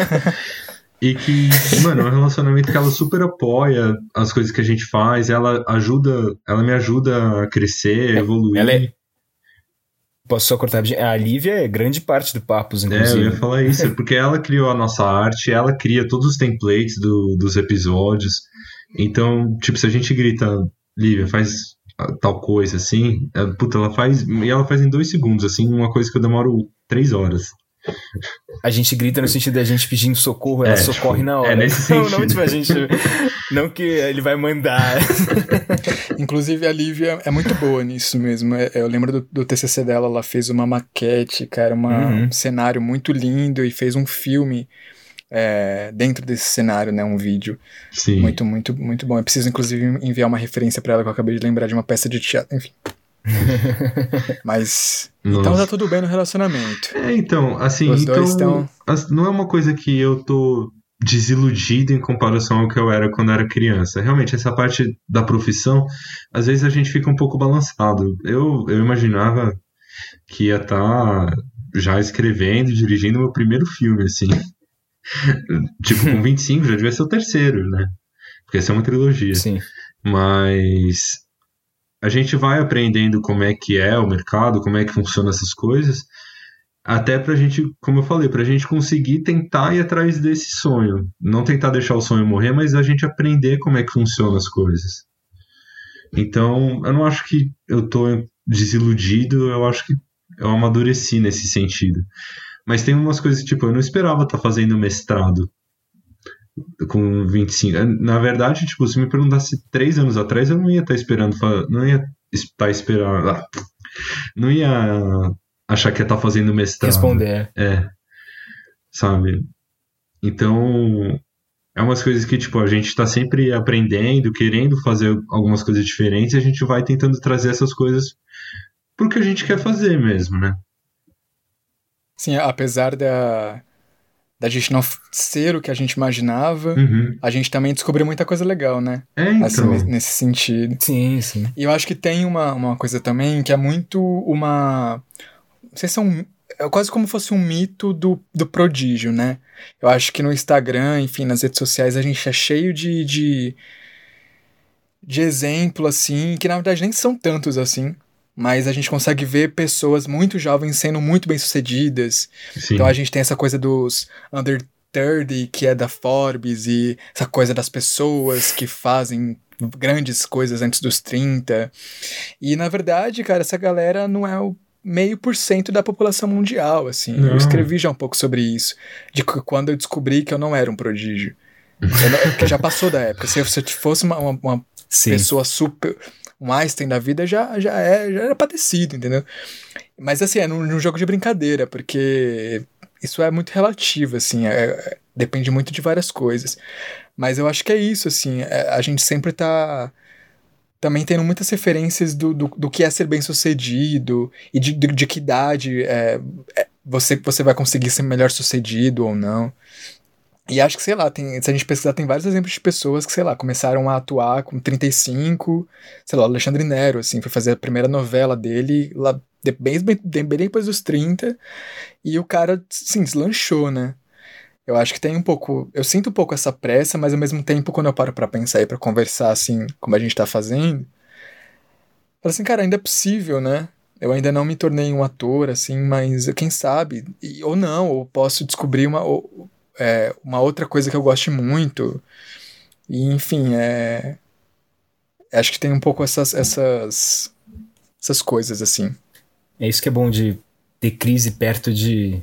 E que, mano, é um relacionamento que ela super apoia as coisas que a gente faz, ela ajuda, ela me ajuda a crescer, a evoluir. Ela é... Posso só cortar? A Lívia é grande parte do Papos, inclusive. É, eu ia falar isso, porque ela criou a nossa arte, ela cria todos os templates do, dos episódios. Então, tipo, se a gente grita, Lívia, faz tal coisa, assim. É, puta, ela faz. E ela faz em dois segundos, assim, uma coisa que eu demoro três horas. A gente grita no sentido da gente pedindo socorro, ela é, socorre tipo, na hora. É nesse sentido. Não, não, tipo, a gente. Não que ele vai mandar. Inclusive, a Lívia é muito boa nisso mesmo. É, eu lembro do, do TCC dela, ela fez uma maquete, cara, uma, uhum. um cenário muito lindo e fez um filme é, dentro desse cenário, né? Um vídeo. Sim. Muito, muito, muito bom. Eu preciso, inclusive, enviar uma referência para ela que eu acabei de lembrar de uma peça de teatro. Enfim. Mas. Nossa. Então tá tudo bem no relacionamento. É, então, assim. Os então, dois estão. Não é uma coisa que eu tô desiludido em comparação ao que eu era quando era criança. Realmente, essa parte da profissão, às vezes a gente fica um pouco balançado. Eu, eu imaginava que ia estar tá já escrevendo e dirigindo meu primeiro filme, assim. Tipo, com 25 já devia ser o terceiro, né? Porque essa é uma trilogia. Sim. Mas a gente vai aprendendo como é que é o mercado, como é que funcionam essas coisas, até pra gente, como eu falei, pra gente conseguir tentar ir atrás desse sonho. Não tentar deixar o sonho morrer, mas a gente aprender como é que funcionam as coisas. Então, eu não acho que eu tô desiludido, eu acho que eu amadureci nesse sentido. Mas tem umas coisas, tipo, eu não esperava estar tá fazendo mestrado com 25. Na verdade, tipo, se me perguntasse três anos atrás, eu não ia estar tá esperando, não ia estar esperando, ah, não ia achar que ia estar tá fazendo mestrado. Responder. É. Sabe? Então, é umas coisas que, tipo, a gente está sempre aprendendo, querendo fazer algumas coisas diferentes, e a gente vai tentando trazer essas coisas pro que a gente quer fazer mesmo, né? Sim, apesar da, da gente não ser o que a gente imaginava, uhum. a gente também descobriu muita coisa legal, né? É, então. Assim, nesse sentido. Sim, sim. E eu acho que tem uma, uma coisa também que é muito uma. Não sei se é um. É quase como fosse um mito do, do prodígio, né? Eu acho que no Instagram, enfim, nas redes sociais, a gente é cheio de, de, de exemplo, assim, que na verdade nem são tantos assim, mas a gente consegue ver pessoas muito jovens sendo muito bem-sucedidas. Então a gente tem essa coisa dos under 30, que é da Forbes, e essa coisa das pessoas que fazem grandes coisas antes dos 30. E na verdade, cara, essa galera não é o meio por cento da população mundial, assim. Não. Eu escrevi já um pouco sobre isso, de quando eu descobri que eu não era um prodígio. Porque já passou da época. Se eu, se eu fosse uma, uma, uma pessoa super um Einstein da vida já, já, é, já era padecido, entendeu? Mas assim, é num, num jogo de brincadeira, porque isso é muito relativo, assim, é, é, depende muito de várias coisas. Mas eu acho que é isso, assim, é, a gente sempre tá também tendo muitas referências do, do, do que é ser bem sucedido e de, de, de que idade é, é, você, você vai conseguir ser melhor sucedido ou não. E acho que, sei lá, tem, se a gente pesquisar, tem vários exemplos de pessoas que, sei lá, começaram a atuar com 35, sei lá, Alexandre Nero, assim, foi fazer a primeira novela dele lá bem, bem, bem depois dos 30, e o cara, sim, deslanchou, né? Eu acho que tem um pouco, eu sinto um pouco essa pressa, mas ao mesmo tempo, quando eu paro para pensar e pra conversar, assim, como a gente tá fazendo, falo assim, cara, ainda é possível, né? Eu ainda não me tornei um ator, assim, mas quem sabe, e, ou não, ou posso descobrir uma... Ou, é, uma outra coisa que eu gosto muito. E, enfim, é. Acho que tem um pouco essas, essas, essas coisas, assim. É isso que é bom de ter crise perto de,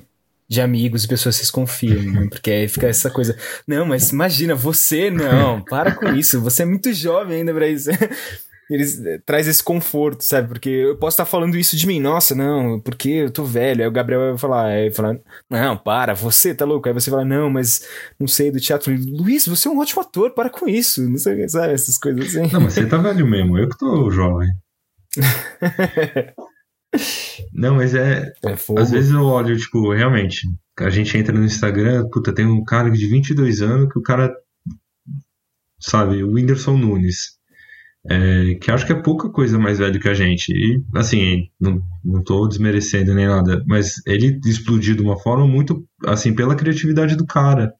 de amigos e pessoas que se confiam, né? Porque aí fica essa coisa. Não, mas imagina, você não, para com isso, você é muito jovem ainda pra isso. eles eh, traz esse conforto, sabe? Porque eu posso estar falando isso de mim, nossa, não, porque eu tô velho. Aí o Gabriel vai falar, aí falar, não, para, você tá louco. Aí você fala, não, mas não sei do teatro. Luiz, você é um ótimo ator, para com isso. Não sei, sabe, essas coisas assim. Não, mas você tá velho mesmo, eu que tô jovem. não, mas é. é às vezes eu olho, tipo, realmente, a gente entra no Instagram, puta, tem um cara de 22 anos que o cara. Sabe, o Whindersson Nunes é, que acho que é pouca coisa mais velho que a gente. E, assim, não, não tô desmerecendo nem nada, mas ele explodiu de uma forma muito, assim, pela criatividade do cara,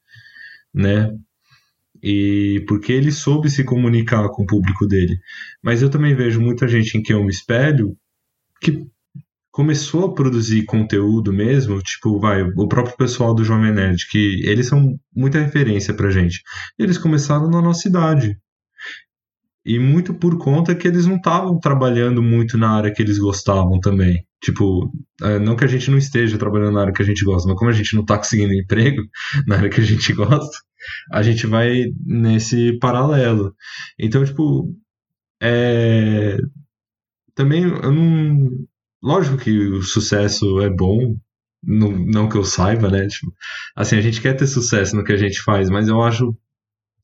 né? E porque ele soube se comunicar com o público dele. Mas eu também vejo muita gente em quem eu me espelho que começou a produzir conteúdo mesmo, tipo, vai, o próprio pessoal do Jovem Nerd, que eles são muita referência pra gente. Eles começaram na nossa idade, e muito por conta que eles não estavam trabalhando muito na área que eles gostavam também. Tipo, é, não que a gente não esteja trabalhando na área que a gente gosta, mas como a gente não está conseguindo emprego na área que a gente gosta, a gente vai nesse paralelo. Então, tipo, é... também eu não. Lógico que o sucesso é bom, não, não que eu saiba, né? Tipo, assim, a gente quer ter sucesso no que a gente faz, mas eu acho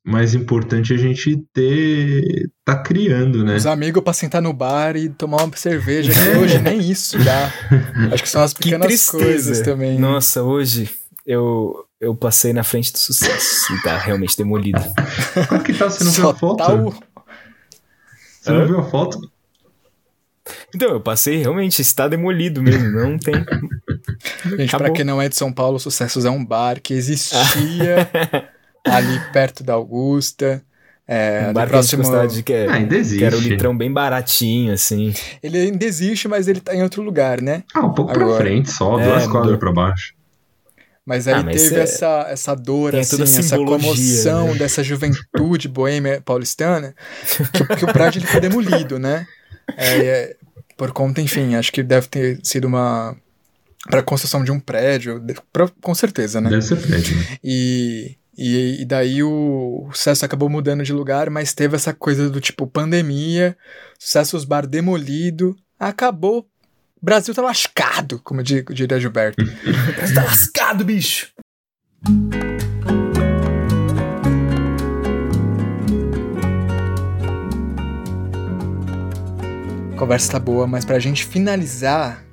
mais importante a gente ter. tá criando, né? Os amigos pra sentar no bar e tomar uma cerveja, que hoje nem isso já. Acho que são as pequenas coisas também. Nossa, hoje eu, eu passei na frente do sucesso e tá realmente demolido. Como que tá? Você não viu a foto? Tá o... Você não viu a foto? Então, eu passei realmente, está demolido mesmo, não tem. Gente, Acabou. pra quem não é de São Paulo, Sucessos é um bar que existia ali perto da Augusta. É, um bar próximo... que, que, é, ah, ainda existe. que era um litrão bem baratinho, assim. Ele ainda existe, mas ele tá em outro lugar, né? Ah, um pouco Agora. pra frente só, é, duas quadras pra baixo. Mas aí ah, mas teve é... essa, essa dor, assim, essa comoção né? dessa juventude boêmia paulistana, que, que o prédio ele foi demolido, né? É, é, por conta, enfim, acho que deve ter sido uma. para construção de um prédio, pra, com certeza, né? Deve ser prédio. Né? E, e, e, daí o, o sucesso acabou mudando de lugar, mas teve essa coisa do tipo pandemia, sucessos bar demolido, acabou o Brasil tá lascado, como diria Gilberto. o Brasil tá lascado, bicho! A conversa tá boa, mas pra gente finalizar,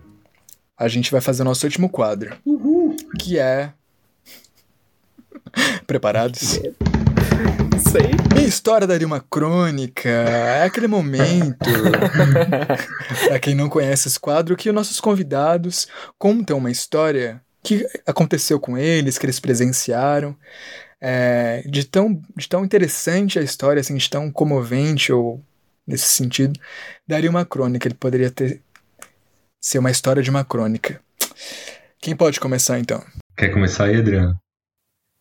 a gente vai fazer o nosso último quadro. Uhul. Que é. Preparados? Sei. Minha história daria uma crônica. É aquele momento. pra quem não conhece esse quadro, que os nossos convidados contam uma história que aconteceu com eles, que eles presenciaram. É, de, tão, de tão interessante a história, assim, de tão comovente, ou nesse sentido, daria uma crônica. Ele poderia ter ser uma história de uma crônica. Quem pode começar então? Quer começar aí, Adriano?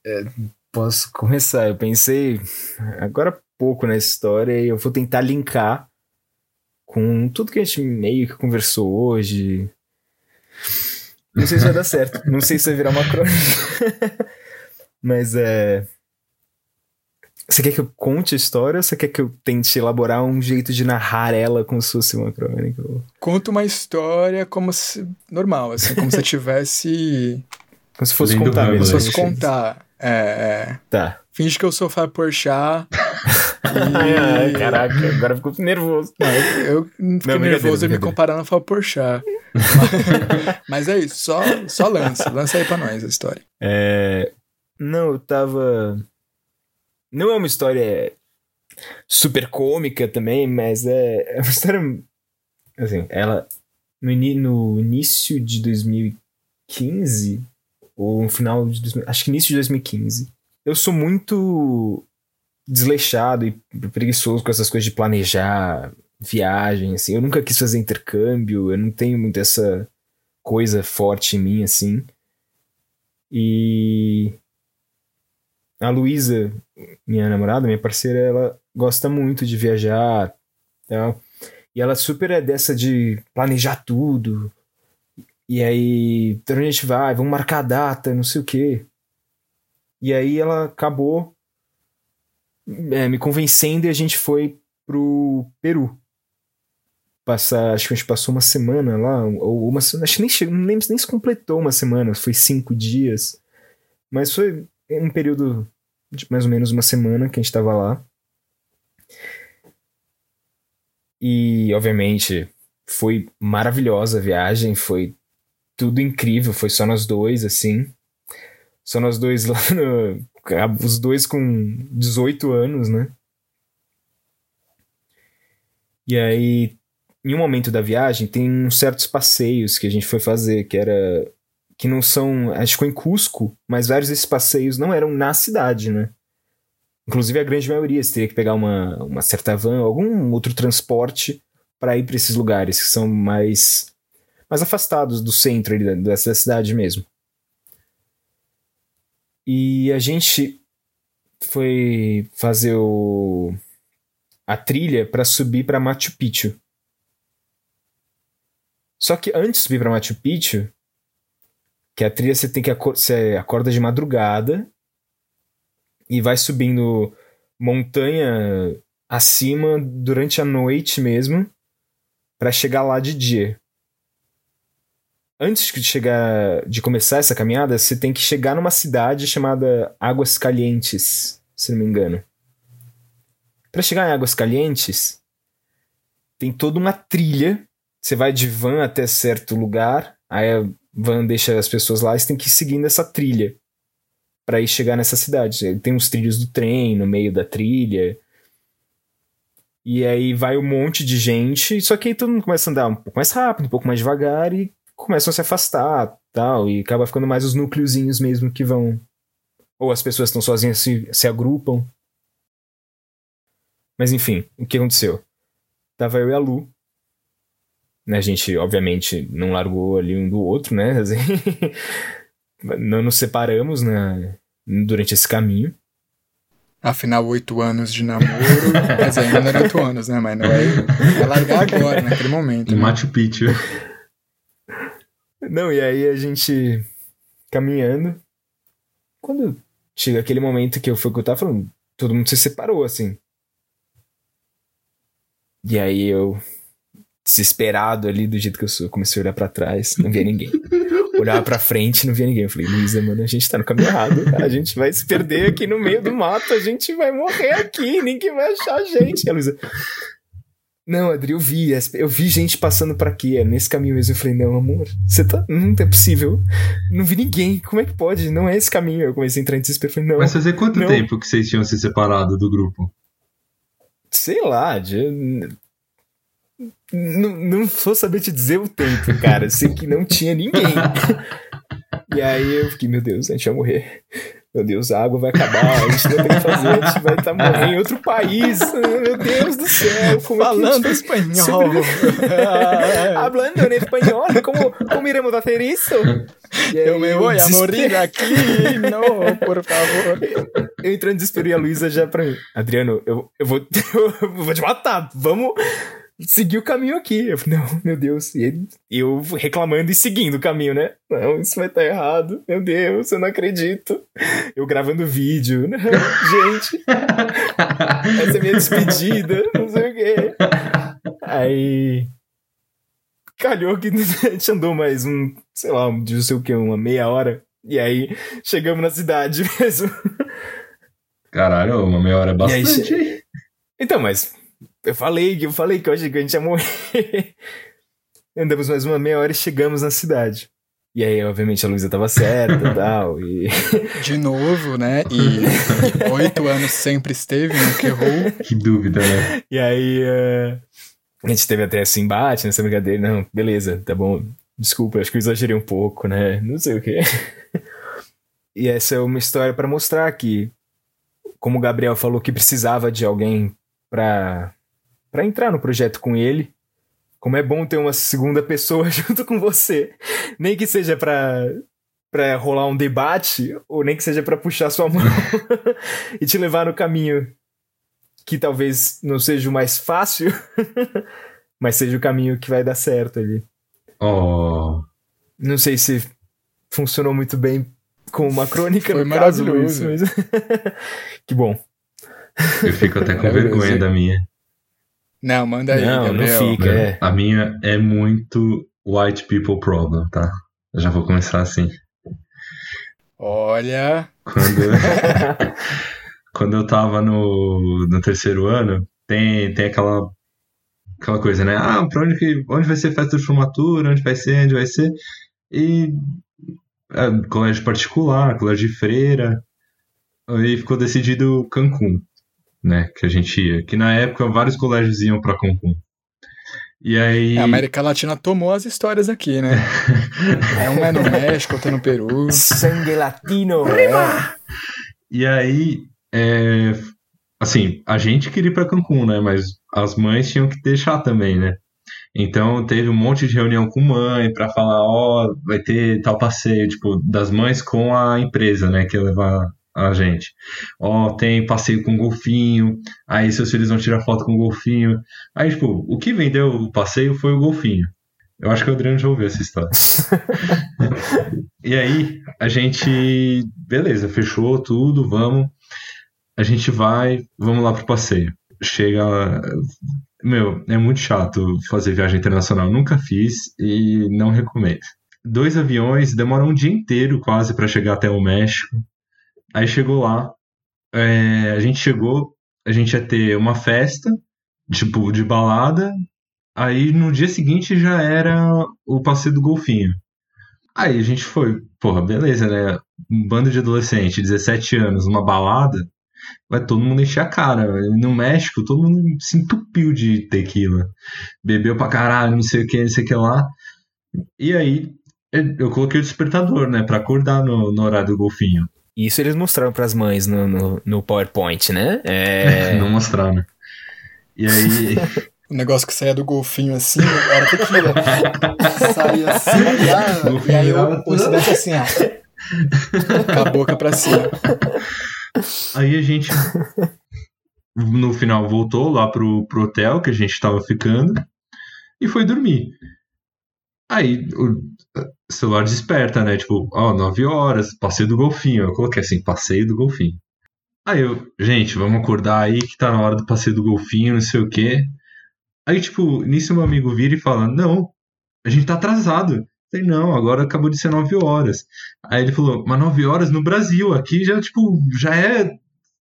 É, posso começar. Eu pensei agora há pouco nessa história e eu vou tentar linkar com tudo que a gente meio que conversou hoje. Não sei se vai dar certo. Não sei se vai virar uma crônica. Mas é. Você quer que eu conte a história ou você quer que eu tente elaborar um jeito de narrar ela como se fosse uma crônica? Conta uma história como se. normal, assim, como se tivesse. Como se fosse contar mesmo. Como se fosse contar. É, é. Tá. Finge que eu sou Fábio Porchat. e... Caraca, agora ficou nervoso. Não, eu, fiquei não, nervoso me comparando ao Fábio Porchat. mas, mas é isso, só, só lança. Lança aí pra nós a história. É... Não, eu tava... Não é uma história super cômica também, mas é, é uma história... Assim, ela... No, no início de 2015 ou no final de. Acho que início de 2015. Eu sou muito desleixado e preguiçoso com essas coisas de planejar viagem, assim. Eu nunca quis fazer intercâmbio, eu não tenho muito essa coisa forte em mim, assim. E a Luísa, minha namorada, minha parceira, ela gosta muito de viajar, tá? E ela super é dessa de planejar tudo, e aí, então a gente vai, vamos marcar a data, não sei o quê. E aí ela acabou é, me convencendo e a gente foi pro Peru. Passar, acho que a gente passou uma semana lá, ou uma acho que nem chegou, lembro nem se completou uma semana, foi cinco dias. Mas foi um período de mais ou menos uma semana que a gente tava lá. E, obviamente, foi maravilhosa a viagem, foi tudo incrível, foi só nós dois, assim. Só nós dois lá no. Os dois com 18 anos, né? E aí, em um momento da viagem, tem uns certos passeios que a gente foi fazer, que era. que não são. A gente ficou em Cusco, mas vários desses passeios não eram na cidade, né? Inclusive a grande maioria, você teria que pegar uma, uma certa van, algum outro transporte para ir para esses lugares que são mais mais afastados do centro ali, dessa cidade mesmo. E a gente foi fazer o, a trilha para subir para Machu Picchu. Só que antes de subir para Machu Picchu, que a trilha você tem que acor você acorda de madrugada e vai subindo montanha acima durante a noite mesmo para chegar lá de dia antes de chegar, de começar essa caminhada, você tem que chegar numa cidade chamada Águas Calientes, se não me engano. Para chegar em Águas Calientes, tem toda uma trilha. Você vai de van até certo lugar, aí a van deixa as pessoas lá, e você tem que ir seguindo essa trilha para ir chegar nessa cidade. Tem uns trilhos do trem no meio da trilha. E aí vai um monte de gente, só que aí todo mundo começa a andar um pouco mais rápido, um pouco mais devagar e começam a se afastar, tal, e acaba ficando mais os núcleozinhos mesmo que vão ou as pessoas estão sozinhas se, se agrupam. Mas enfim, o que aconteceu? Tava eu e a Lu. Né, a gente, obviamente, não largou ali um do outro, né? Assim, não nos separamos né, durante esse caminho. Afinal, oito anos de namoro. mas ainda não eram oito anos, né? Mas não é, é largar agora, naquele momento. Em né? Machu Picchu. Não, e aí a gente caminhando. Quando chega aquele momento que eu fui que eu tava falando, todo mundo se separou, assim. E aí eu, desesperado ali, do jeito que eu sou, comecei a olhar para trás, não via ninguém. Olhava pra frente, não via ninguém. Eu falei, Luísa, mano, a gente tá no caminho errado. A gente vai se perder aqui no meio do mato, a gente vai morrer aqui, ninguém vai achar a gente. E a Luísa, não, Adri, eu vi, eu vi gente passando para aqui, é nesse caminho mesmo. Eu falei, não, amor, você tá. Não é possível. Não vi ninguém. Como é que pode? Não é esse caminho. Eu comecei a entrar em desespero. Falei, não. Mas fazia quanto não. tempo que vocês tinham se separado do grupo? Sei lá, de... não, não vou saber te dizer o tempo, cara. Sei que não tinha ninguém. e aí eu fiquei, meu Deus, a gente vai morrer meu Deus, a água vai acabar, a gente não tem que fazer, a gente vai estar tá morrendo em outro país. Meu Deus do céu, como é Falando é espanhol. Hablando em espanhol, como, como iremos fazer isso? eu me vou a morir aqui, não, por favor. Eu entrando em desespero e a Luísa já pra mim, Adriano, eu, eu, vou, eu vou te matar, vamos seguir o caminho aqui. Eu falei, não, meu Deus. E eu reclamando e seguindo o caminho, né? Não, isso vai estar tá errado. Meu Deus, eu não acredito. Eu gravando vídeo. Não, gente, essa é minha despedida, não sei o quê. Aí. Calhou que a gente andou mais um, sei lá, não sei o que, uma meia hora. E aí chegamos na cidade mesmo. Caralho, uma meia hora é bastante. Aí, então, mas eu falei, eu falei que eu achei que a gente ia morrer. Andamos mais uma meia hora e chegamos na cidade. E aí, obviamente, a Luísa tava certa e tal. E... De novo, né? E oito anos sempre esteve, nunca errou. Que dúvida, né? E aí, uh... a gente teve até esse embate nessa brincadeira. Não, beleza, tá bom. Desculpa, acho que eu exagerei um pouco, né? Não sei o quê. e essa é uma história para mostrar que, como o Gabriel falou que precisava de alguém para para entrar no projeto com ele. Como é bom ter uma segunda pessoa junto com você, nem que seja para para rolar um debate ou nem que seja para puxar sua mão e te levar no caminho que talvez não seja o mais fácil, mas seja o caminho que vai dar certo ali. Oh. Não sei se funcionou muito bem com uma crônica Foi no maravilhoso. caso, mas... que bom. Eu fico até com vergonha da minha. Não, manda aí, não, Gabriel. Não fica, é. A minha é muito white people problem, tá? Eu já vou começar assim. Olha. Quando, quando eu tava no, no terceiro ano, tem, tem aquela, aquela coisa, né? Ah, pra onde, que, onde vai ser festa de formatura? Onde vai ser? Onde vai ser? E. É, colégio particular, colégio de freira. Aí ficou decidido Cancún né? Que a gente ia. Que na época vários colégios iam para Cancún. E aí. A América Latina tomou as histórias aqui, né? é um é no México, outro é no Peru. Sangue latino! Prima! E aí. É... Assim, a gente queria ir pra Cancún, né? Mas as mães tinham que deixar também, né? Então teve um monte de reunião com mãe para falar, ó, oh, vai ter tal passeio, tipo, das mães com a empresa, né, que ia levar a gente. Ó, oh, tem passeio com golfinho, aí seus filhos vão tirar foto com golfinho. Aí, tipo, o que vendeu o passeio foi o golfinho. Eu acho que o Adriano já ouviu essa história. e aí, a gente. Beleza, fechou tudo, vamos. A gente vai, vamos lá pro passeio. Chega. Meu, é muito chato fazer viagem internacional. Nunca fiz e não recomendo. Dois aviões demoram um dia inteiro quase para chegar até o México. Aí chegou lá, é, a gente chegou, a gente ia ter uma festa, tipo, de balada. Aí no dia seguinte já era o passeio do golfinho. Aí a gente foi, porra, beleza, né? Um bando de adolescente, 17 anos, uma balada. vai todo mundo encher a cara. No México, todo mundo se entupiu de tequila. Bebeu pra caralho, não sei o que, não sei o que lá. E aí, eu coloquei o despertador, né, pra acordar no, no horário do golfinho. Isso eles mostraram pras mães no, no, no PowerPoint, né? É... não mostraram. E aí. O negócio que saía do golfinho assim, era tequila. saía assim, e, e aí o, o incidente assim, ó. Com a boca pra cima. Aí a gente, no final, voltou lá pro, pro hotel que a gente tava ficando e foi dormir. Aí o celular desperta, né? Tipo, ó, oh, 9 horas, passeio do golfinho. Eu coloquei assim, passeio do golfinho. Aí eu, gente, vamos acordar aí que tá na hora do passeio do golfinho, não sei o quê. Aí, tipo, nisso meu amigo vira e fala: Não, a gente tá atrasado. falei, não, agora acabou de ser 9 horas. Aí ele falou, mas 9 horas no Brasil, aqui já, tipo, já é.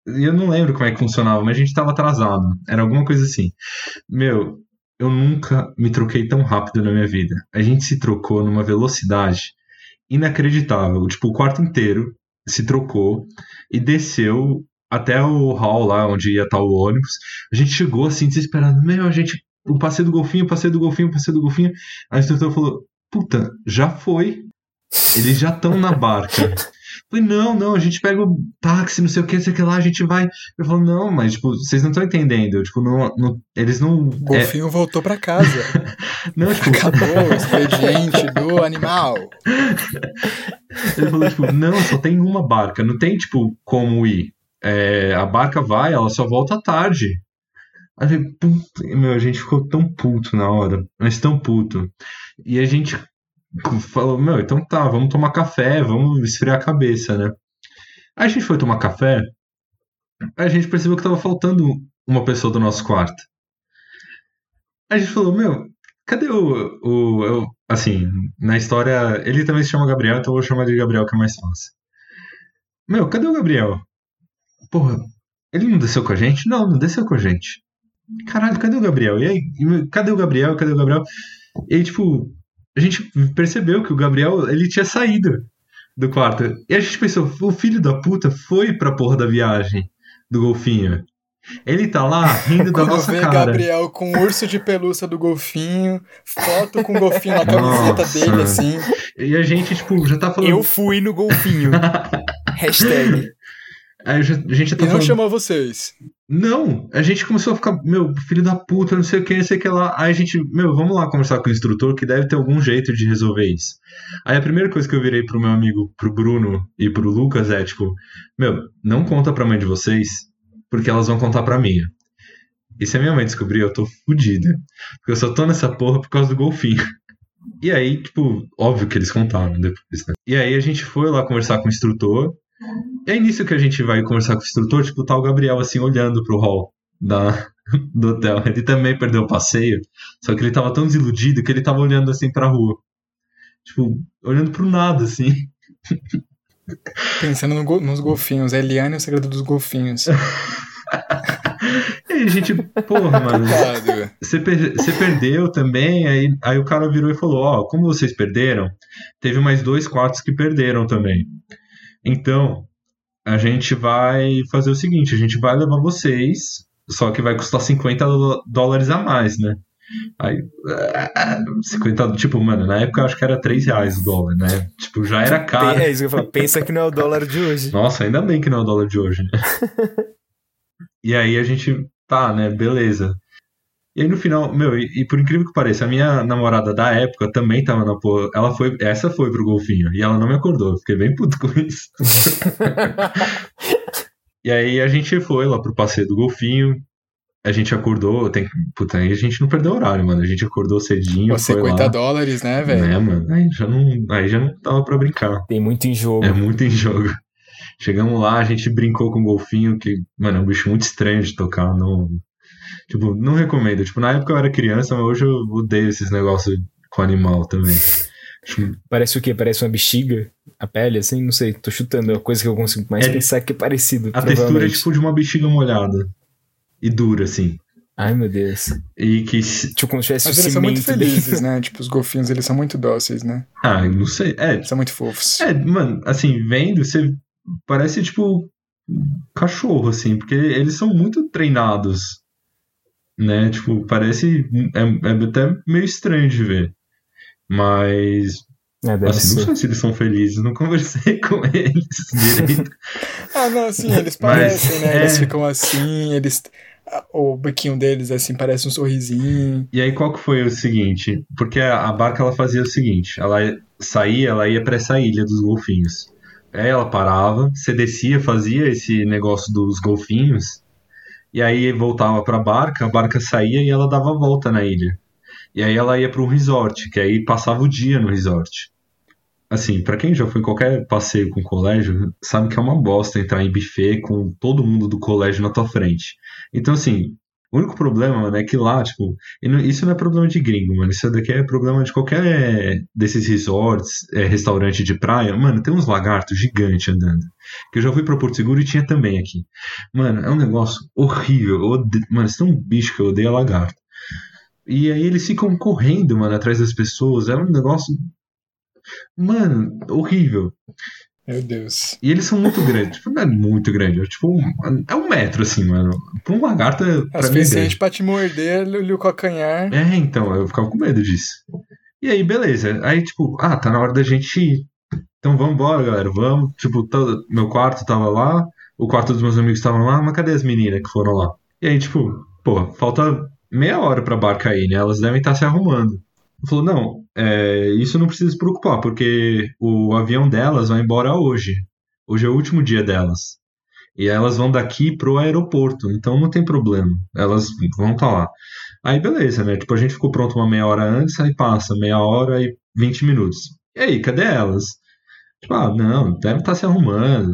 Eu não lembro como é que funcionava, mas a gente tava atrasado. Era alguma coisa assim. Meu, eu nunca me troquei tão rápido na minha vida. A gente se trocou numa velocidade inacreditável. Tipo, o quarto inteiro se trocou e desceu até o hall lá onde ia estar o ônibus. A gente chegou assim, desesperado. Meu, a gente. O passeio do golfinho, passeio do golfinho, passeio do golfinho. A instrutora falou: Puta, já foi. Eles já estão na barca. Falei, não, não, a gente pega o táxi, não sei o que, sei o que lá, a gente vai. Eu falo, não, mas, tipo, vocês não estão entendendo. Tipo, não, não, eles não. O golfinho é... voltou pra casa. não, tipo... Acabou o expediente do animal. Ele falou, tipo, não, só tem uma barca, não tem, tipo, como ir. É, a barca vai, ela só volta à tarde. Aí, puta, meu, a gente ficou tão puto na hora, mas tão puto. E a gente falou, meu, então tá, vamos tomar café, vamos esfriar a cabeça, né? Aí a gente foi tomar café, a gente percebeu que tava faltando uma pessoa do nosso quarto. A gente falou, meu, cadê o, o, o, assim, na história, ele também se chama Gabriel, então eu vou chamar de Gabriel que é mais fácil. Meu, cadê o Gabriel? Porra, ele não desceu com a gente? Não, não desceu com a gente. Caralho, cadê o Gabriel? E aí, cadê o Gabriel? Cadê o Gabriel? E aí, tipo, a gente percebeu que o Gabriel, ele tinha saído do quarto. E a gente pensou, o filho da puta foi pra porra da viagem do golfinho. Ele tá lá rindo da nossa vê cara. Gabriel com o urso de pelúcia do golfinho, foto com o golfinho na camiseta nossa. dele, assim. E a gente, tipo, já tá falando. Eu fui no golfinho. Hashtag. Aí a gente já tá e não falando... chamou vocês. Não, a gente começou a ficar, meu, filho da puta, não sei o que, não sei o que lá. Aí a gente, meu, vamos lá conversar com o instrutor que deve ter algum jeito de resolver isso. Aí a primeira coisa que eu virei pro meu amigo, pro Bruno e pro Lucas é tipo, meu, não conta pra mãe de vocês, porque elas vão contar pra minha. E se a minha mãe descobrir, eu tô fodida. Porque eu só tô nessa porra por causa do golfinho. E aí, tipo, óbvio que eles contaram depois, né? E aí a gente foi lá conversar com o instrutor. É início que a gente vai conversar com o instrutor, tipo, tá o Gabriel assim olhando pro hall da, do hotel. Ele também perdeu o passeio, só que ele tava tão desiludido que ele tava olhando assim pra rua. Tipo, olhando pro nada, assim. Pensando no, nos golfinhos, Eliane e o segredo dos golfinhos. e a gente, porra, mano, você, per você perdeu também, aí, aí o cara virou e falou, ó, oh, como vocês perderam, teve mais dois quartos que perderam também. Então, a gente vai fazer o seguinte: a gente vai levar vocês, só que vai custar 50 dólares a mais, né? Aí, 50, tipo, mano, na época eu acho que era 3 reais o dólar, né? Tipo, já era caro. É isso que eu falo, pensa que não é o dólar de hoje. Nossa, ainda bem que não é o dólar de hoje, né? e aí a gente, tá, né, beleza. E aí no final, meu, e, e, por incrível que pareça, a minha namorada da época também tava na porra. Ela foi, essa foi pro golfinho e ela não me acordou. Fiquei bem puto com isso. e aí a gente foi lá pro passeio do golfinho. A gente acordou, tem, puta, aí a gente não perdeu horário, mano. A gente acordou cedinho. Pô, 50 lá. dólares, né, velho? Né, mano? Aí já, não, aí já não tava pra brincar. Tem muito em jogo. É muito em jogo. Chegamos lá, a gente brincou com o golfinho, que, mano, é um bicho muito estranho de tocar. Não, Tipo, não recomendo. Tipo, na época eu era criança, mas hoje eu odeio esses negócios com animal também. Parece o quê? Parece uma bexiga? A pele, assim? Não sei, tô chutando. É uma coisa que eu consigo mais é, pensar que é parecido. A textura é tipo de uma bexiga molhada. E dura, assim. Ai, meu Deus. E que. Tipo, como se tivesse Mas eles são muito felizes, né? Tipo, os golfinhos, eles são muito dóceis, né? Ah, não sei. É. São muito fofos. É, mano, assim, vendo, você. Parece, tipo, cachorro, assim, porque eles são muito treinados, né? Tipo, parece. É, é até meio estranho de ver. Mas. É, assim, não sei se eles são felizes, não conversei com eles direito. ah, não, assim, eles parecem, Mas, né? É... Eles ficam assim, eles o biquinho deles assim parece um sorrisinho. E aí qual que foi o seguinte? Porque a barca ela fazia o seguinte, ela saía, ela ia para essa ilha dos golfinhos. Aí ela parava, você descia, fazia esse negócio dos golfinhos, e aí voltava para a barca, a barca saía e ela dava a volta na ilha. E aí ela ia para um resort, que aí passava o dia no resort. Assim, para quem já foi qualquer passeio com colégio, sabe que é uma bosta entrar em buffet com todo mundo do colégio na tua frente. Então, assim, o único problema, mano, é que lá, tipo, isso não é problema de gringo, mano. Isso daqui é problema de qualquer desses resorts, é, restaurante de praia. Mano, tem uns lagartos gigantes andando. Que eu já fui pra Porto Seguro e tinha também aqui. Mano, é um negócio horrível. Odeio, mano, isso é um bicho que eu odeio lagarto. E aí eles ficam correndo, mano, atrás das pessoas. É um negócio Mano, horrível. Meu Deus. E eles são muito grandes. Tipo, não é muito grande. É tipo um, é um metro, assim, mano. Pra um lagarto é. É suficiente pra te morder o calcanhar. É, então, eu ficava com medo disso. E aí, beleza. Aí, tipo, ah, tá na hora da gente ir. Então vamos embora, galera. Vamos. Tipo, todo, meu quarto tava lá, o quarto dos meus amigos estavam lá, mas cadê as meninas que foram lá? E aí, tipo, pô, falta meia hora pra barca aí, né? Elas devem estar tá se arrumando falou: não, é, isso não precisa se preocupar, porque o avião delas vai embora hoje. Hoje é o último dia delas. E elas vão daqui pro aeroporto, então não tem problema. Elas vão estar tá lá. Aí beleza, né? Tipo, a gente ficou pronto uma meia hora antes, aí passa meia hora e 20 minutos. E aí, cadê elas? Tipo, ah, não, deve estar tá se arrumando.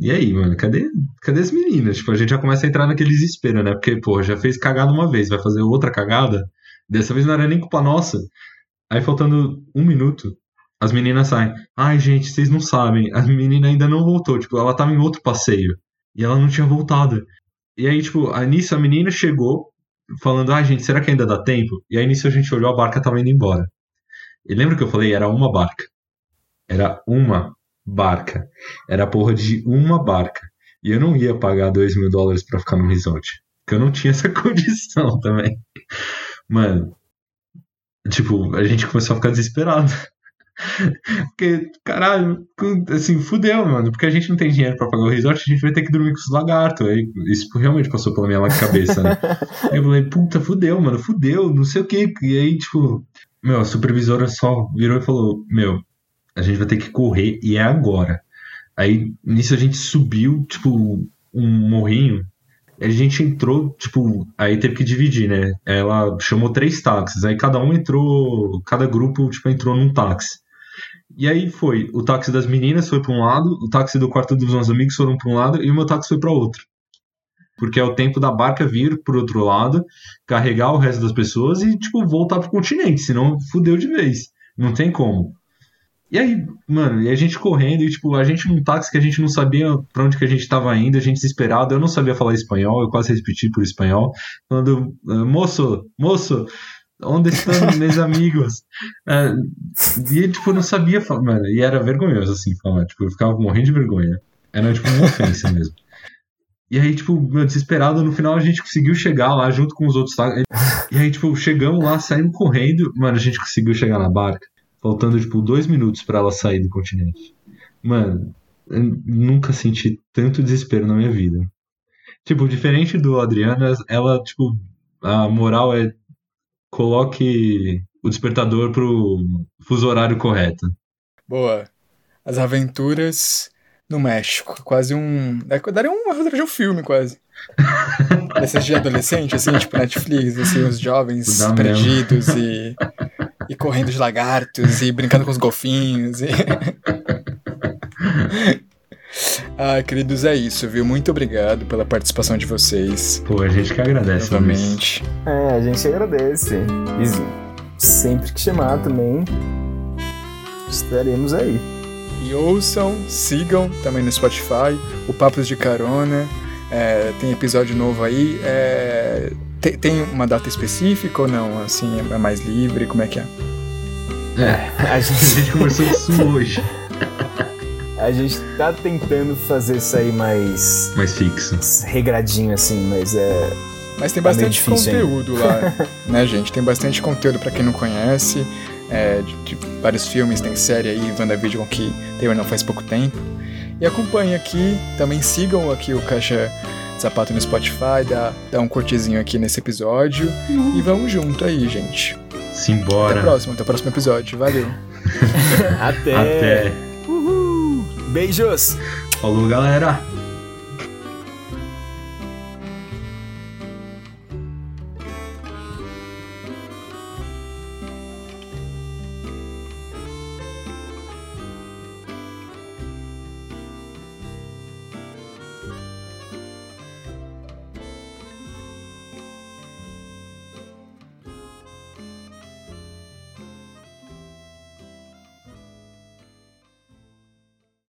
E aí, mano, cadê, cadê as meninas? Tipo, a gente já começa a entrar naquele desespero, né? Porque, pô, já fez cagada uma vez, vai fazer outra cagada. Dessa vez não era nem culpa nossa. Aí faltando um minuto, as meninas saem. Ai, gente, vocês não sabem. A menina ainda não voltou. Tipo, ela tava em outro passeio. E ela não tinha voltado. E aí, tipo, aí nisso a menina chegou falando, ai, gente, será que ainda dá tempo? E aí nisso a gente olhou, a barca tava indo embora. E lembra que eu falei? Era uma barca. Era uma barca. Era a porra de uma barca. E eu não ia pagar dois mil dólares pra ficar no resort. Porque eu não tinha essa condição também. Mano, tipo, a gente começou a ficar desesperado. Porque, caralho, assim, fudeu, mano. Porque a gente não tem dinheiro pra pagar o resort, a gente vai ter que dormir com os lagartos. Aí, isso realmente passou pela minha cabeça, né? aí eu falei, puta, fudeu, mano, fudeu, não sei o que. E aí, tipo, meu, a supervisora só virou e falou: Meu, a gente vai ter que correr e é agora. Aí, nisso a gente subiu, tipo, um morrinho a gente entrou, tipo, aí teve que dividir, né? Ela chamou três táxis, aí cada um entrou, cada grupo, tipo, entrou num táxi. E aí foi, o táxi das meninas foi para um lado, o táxi do quarto dos meus amigos foram para um lado e o meu táxi foi para outro. Porque é o tempo da barca vir pro outro lado, carregar o resto das pessoas e, tipo, voltar pro continente, senão fudeu de vez. Não tem como. E aí, mano, e a gente correndo, e tipo, a gente num táxi que a gente não sabia pra onde que a gente tava indo, a gente desesperado, eu não sabia falar espanhol, eu quase repeti por espanhol, falando, ah, moço, moço, onde estão meus amigos? Uh, e tipo, não sabia falar, mano, e era vergonhoso assim falar, tipo, eu ficava morrendo de vergonha. Era tipo uma ofensa mesmo. E aí, tipo, meu, desesperado, no final a gente conseguiu chegar lá junto com os outros táxis. E aí, tipo, chegamos lá, saímos correndo, mano, a gente conseguiu chegar na barca faltando tipo dois minutos para ela sair do continente. Mano, eu nunca senti tanto desespero na minha vida. Tipo, diferente do Adriano, ela, tipo, a moral é coloque o despertador pro fuso horário correto. Boa. As aventuras no México. Quase um. É, daria um roteiro de um filme, quase. Desses de adolescente, assim, tipo Netflix, assim, os jovens perdidos e e correndo de lagartos e brincando com os golfinhos. E... ah, queridos, é isso, viu? Muito obrigado pela participação de vocês. Pô, a gente que agradece. Novamente. É, a gente agradece. E sempre que chamar também, estaremos aí. E ouçam, sigam também no Spotify, o Papos de Carona. É, tem episódio novo aí. É, tem, tem uma data específica ou não? Assim, é mais livre? Como é que é? É, a gente, conversou isso hoje. A gente tá tentando fazer isso aí mais. Mais fixo. Regradinho, assim, mas é. Mas tem tá bastante conteúdo lá, né, gente? Tem bastante conteúdo para quem não conhece. É, de, de, vários filmes, tem série aí, WandaVision que terminou faz pouco tempo. E acompanhe aqui, também sigam aqui o Caixa Sapato no Spotify, dá, dá um curtizinho aqui nesse episódio. Uhum. E vamos junto aí, gente. Simbora. Até o próximo, até o próximo episódio. Valeu. até. Até. Uhul. Beijos. Falou, galera.